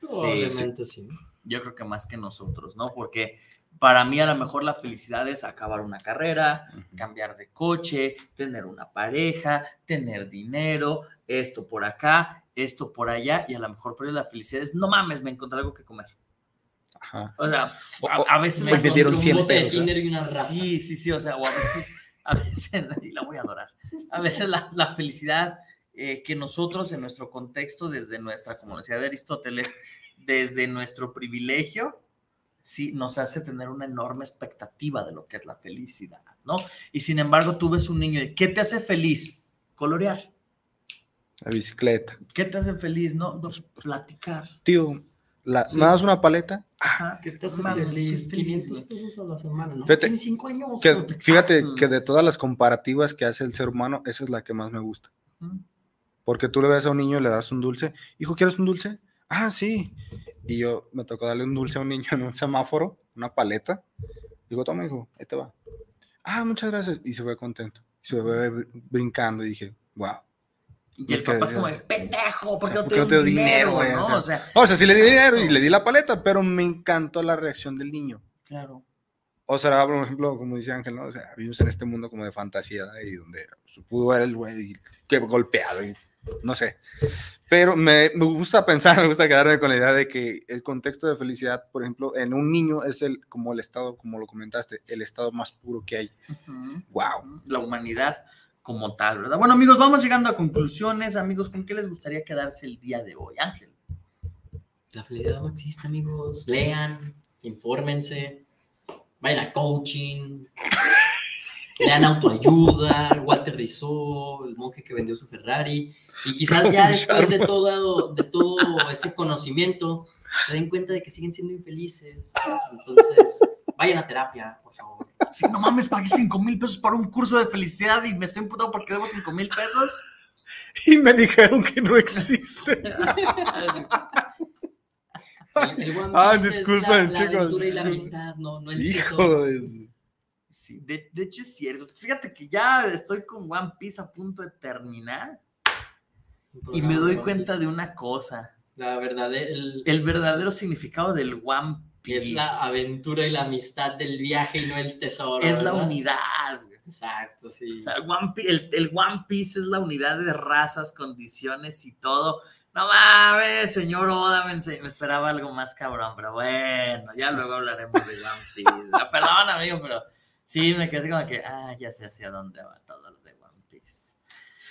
Probablemente sí. Yo creo que más que nosotros, ¿no? Porque para mí a lo mejor la felicidad es acabar una carrera, cambiar de coche, tener una pareja, tener dinero, esto por acá, esto por allá, y a lo mejor por ahí la felicidad es, no mames, me encontré algo que comer. Ajá. O sea, O- a, veces me dieron encontré 100 bote de pesos. Tinder y una rata. Sí, sí, sí, o sea, o a veces, a veces, y la voy a adorar, a veces la, la felicidad eh, que nosotros en nuestro contexto, desde nuestra, como decía de Aristóteles, desde nuestro privilegio, sí, nos hace tener una enorme expectativa de lo que es la felicidad, ¿no? Y sin embargo, tú ves un niño, y, ¿qué te hace feliz? Colorear. La bicicleta. ¿Qué te hace feliz? No, no, platicar. Tío, la, Sí. ¿me das una paleta? Ajá, ¿Qué te feliz? soy feliz, 500 güey. pesos a la semana, ¿no? Fíjate, Tienes 5 años. que- fíjate que de todas las comparativas que hace el ser humano, esa es la que más me gusta. Porque tú le ves a un niño y le das un dulce. Hijo, ¿quieres un dulce? Ah, sí. Y yo me tocó darle un dulce a un niño en un semáforo, una paleta. Digo, toma, hijo, ahí te va. Ah, muchas gracias. Y se fue contento. Y se fue br- brincando y dije, wow. Y el papá es como, de, pendejo, ¿por qué no te ¿Por qué doy dinero, no? O sea, O sea, sí le di dinero y le di la paleta, pero me encantó la reacción del niño. Claro. O sea, por ejemplo, como dice Ángel, ¿no? O sea, vivimos en este mundo como de fantasía y donde se pudo ver el güey que golpeado y no sé. Pero me, me gusta pensar, me gusta quedarme con la idea de que el contexto de felicidad, por ejemplo, en un niño es el, como el estado, como lo comentaste, el estado más puro que hay. Wow. La humanidad como tal, ¿verdad? Bueno, amigos, vamos llegando a conclusiones. Amigos, ¿con qué les gustaría quedarse el día de hoy? Ángel. La felicidad no existe, amigos. Lean, infórmense, vayan a coaching, lean autoayuda, Walter Rizzo, el monje que vendió su Ferrari. Y quizás ya después de todo, de todo ese conocimiento se den cuenta de que siguen siendo infelices. Entonces, vayan a terapia, por favor. Sí, no mames, pagué 5 mil pesos para un curso de felicidad y me estoy imputado porque debo 5 mil pesos. Y me dijeron que no existe. El, el One Ah, Piece es disculpen, la, la chicos. aventura y la amistad, no, no el Hijo de Sí, de, de hecho es cierto. Fíjate que ya estoy con One Piece a punto de terminar y me doy cuenta Piece. de una cosa. La verdad, el, El verdadero significado del One Piece es la aventura y la amistad del viaje y no el tesoro. es la unidad. Exacto, sí. O sea, el One Pi- el, el One Piece es la unidad de razas, condiciones y todo. No mames, señor Oda, me, me esperaba algo más cabrón, pero bueno, ya luego hablaremos de One Piece. Perdón, amigo, pero sí, me quedé como que, ah, ya sé hacia dónde va todo lo.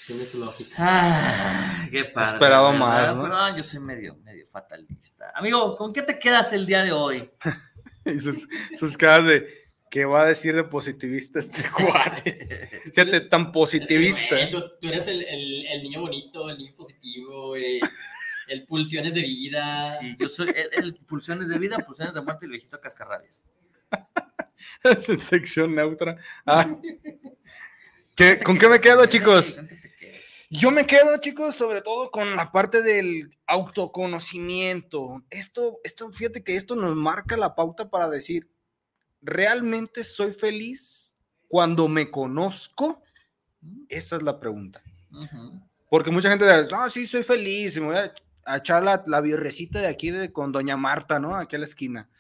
Tiene su lógica. Ah, qué padre. Esperaba ¿verdad? más, ¿no? Pero yo soy medio, medio fatalista. Amigo, ¿con qué te quedas el día de hoy? Y sus, sus caras de, ¿qué va a decir de positivista este cuate? Fíjate, tan positivista. Güey, tú, tú eres el, el, el niño bonito, el niño positivo, güey. El pulsiones de vida. Sí, yo soy el, el pulsiones de vida, pulsiones de muerte y el viejito cascarrabias. Es en sección neutra. Ah. ¿Qué- ¿Con qué me quedo, chicos? Yo me quedo, chicos, sobre todo con la parte del autoconocimiento. Esto, esto, fíjate que esto nos marca la pauta para decir, ¿realmente soy feliz cuando me conozco? Esa es la pregunta. Porque mucha gente dice, no, sí, soy feliz, me voy a, a echar la, la birrecita de aquí de, con Doña Marta, ¿no? Aquí a la esquina.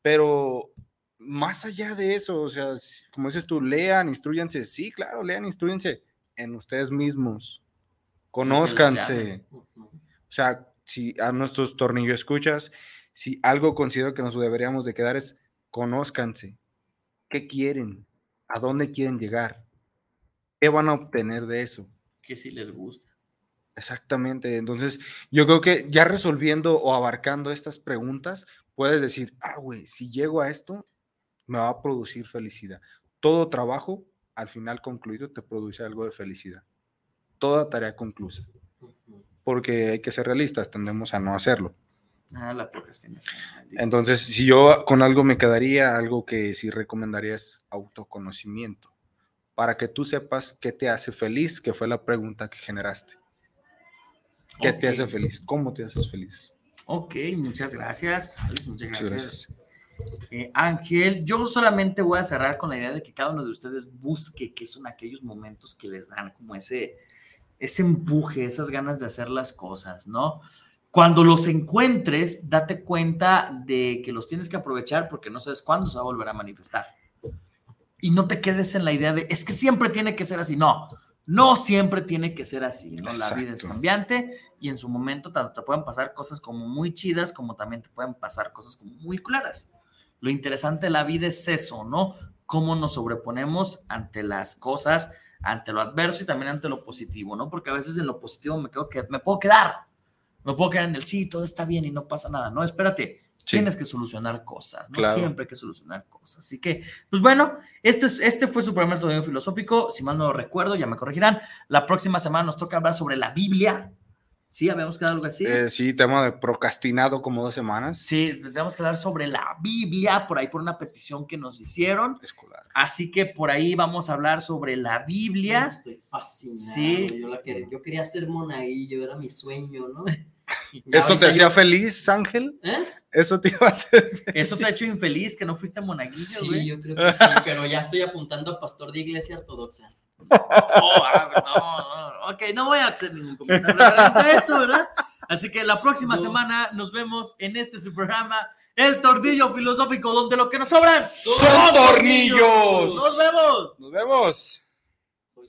Pero más allá de eso, o sea, como dices tú, lean, instruyanse. Sí, claro, lean, instruyanse en ustedes mismos. Conózcanse. O sea, si a nuestros tornillos escuchas, si algo considero que nos deberíamos de quedar es conózcanse. ¿Qué quieren? ¿A dónde quieren llegar? ¿Qué van a obtener de eso? Que si les gusta. Exactamente. Entonces, yo creo que ya resolviendo o abarcando estas preguntas, puedes decir, ah, güey, si llego a esto, me va a producir felicidad. Todo trabajo, al final concluido, te produce algo de felicidad. Toda tarea conclusa. Porque hay que ser realistas, tendemos a no hacerlo. Ah, la procrastinación. Entonces, si yo con algo me quedaría, algo que sí recomendaría es autoconocimiento, para que tú sepas qué te hace feliz, que fue la pregunta que generaste. ¿Qué te hace feliz? ¿Cómo te haces feliz? Ok, muchas gracias. Muchas Muchas gracias. gracias. Eh, Ángel, yo solamente voy a cerrar con la idea de que cada uno de ustedes busque qué son aquellos momentos que les dan como ese, ese empuje, esas ganas de hacer las cosas, ¿no? Cuando los encuentres, date cuenta de que los tienes que aprovechar porque no sabes cuándo se va a volver a manifestar. Y no te quedes en la idea de, es que siempre tiene que ser así. No, no siempre tiene que ser así, ¿no? La vida es cambiante y en su momento tanto te pueden pasar cosas como muy chidas como también te pueden pasar cosas como muy claras. Lo interesante de la vida es eso, ¿no? Cómo nos sobreponemos ante las cosas, ante lo adverso y también ante lo positivo, ¿no? Porque a veces en lo positivo me, quedo que, me puedo quedar, me puedo quedar en el sí, todo está bien y no pasa nada. No, espérate, Sí. tienes que solucionar cosas, ¿no? Claro. Siempre hay que solucionar cosas. Así que, pues bueno, este, es- este fue su primer torneo filosófico. Si mal no lo recuerdo, ya me corregirán. La próxima semana nos toca hablar sobre la Biblia. ¿Sí? ¿Habíamos quedado algo así? Eh, sí, tema de procrastinado como dos semanas. Sí, tenemos que hablar sobre la Biblia, por ahí por una petición que nos hicieron. Así que por ahí vamos a hablar sobre la Biblia. Estoy fascinado. Sí. Yo, la quería- yo quería ser monaguillo, era mi sueño, ¿no? ¿Eso te hacía feliz, Ángel? ¿Eh? Eso te iba a hacer. ¿Eso te ha hecho infeliz que no fuiste monaguillo, Sí, güey? yo creo que sí, pero ya estoy apuntando a pastor de iglesia ortodoxa. Oh, ah, no, ok, no voy a hacer ningún comentario de eso, ¿verdad? Así que la próxima semana nos vemos en este su programa, El Tornillo Filosófico, donde lo que nos sobran son, son tornillos. Nos vemos. Nos vemos. Soy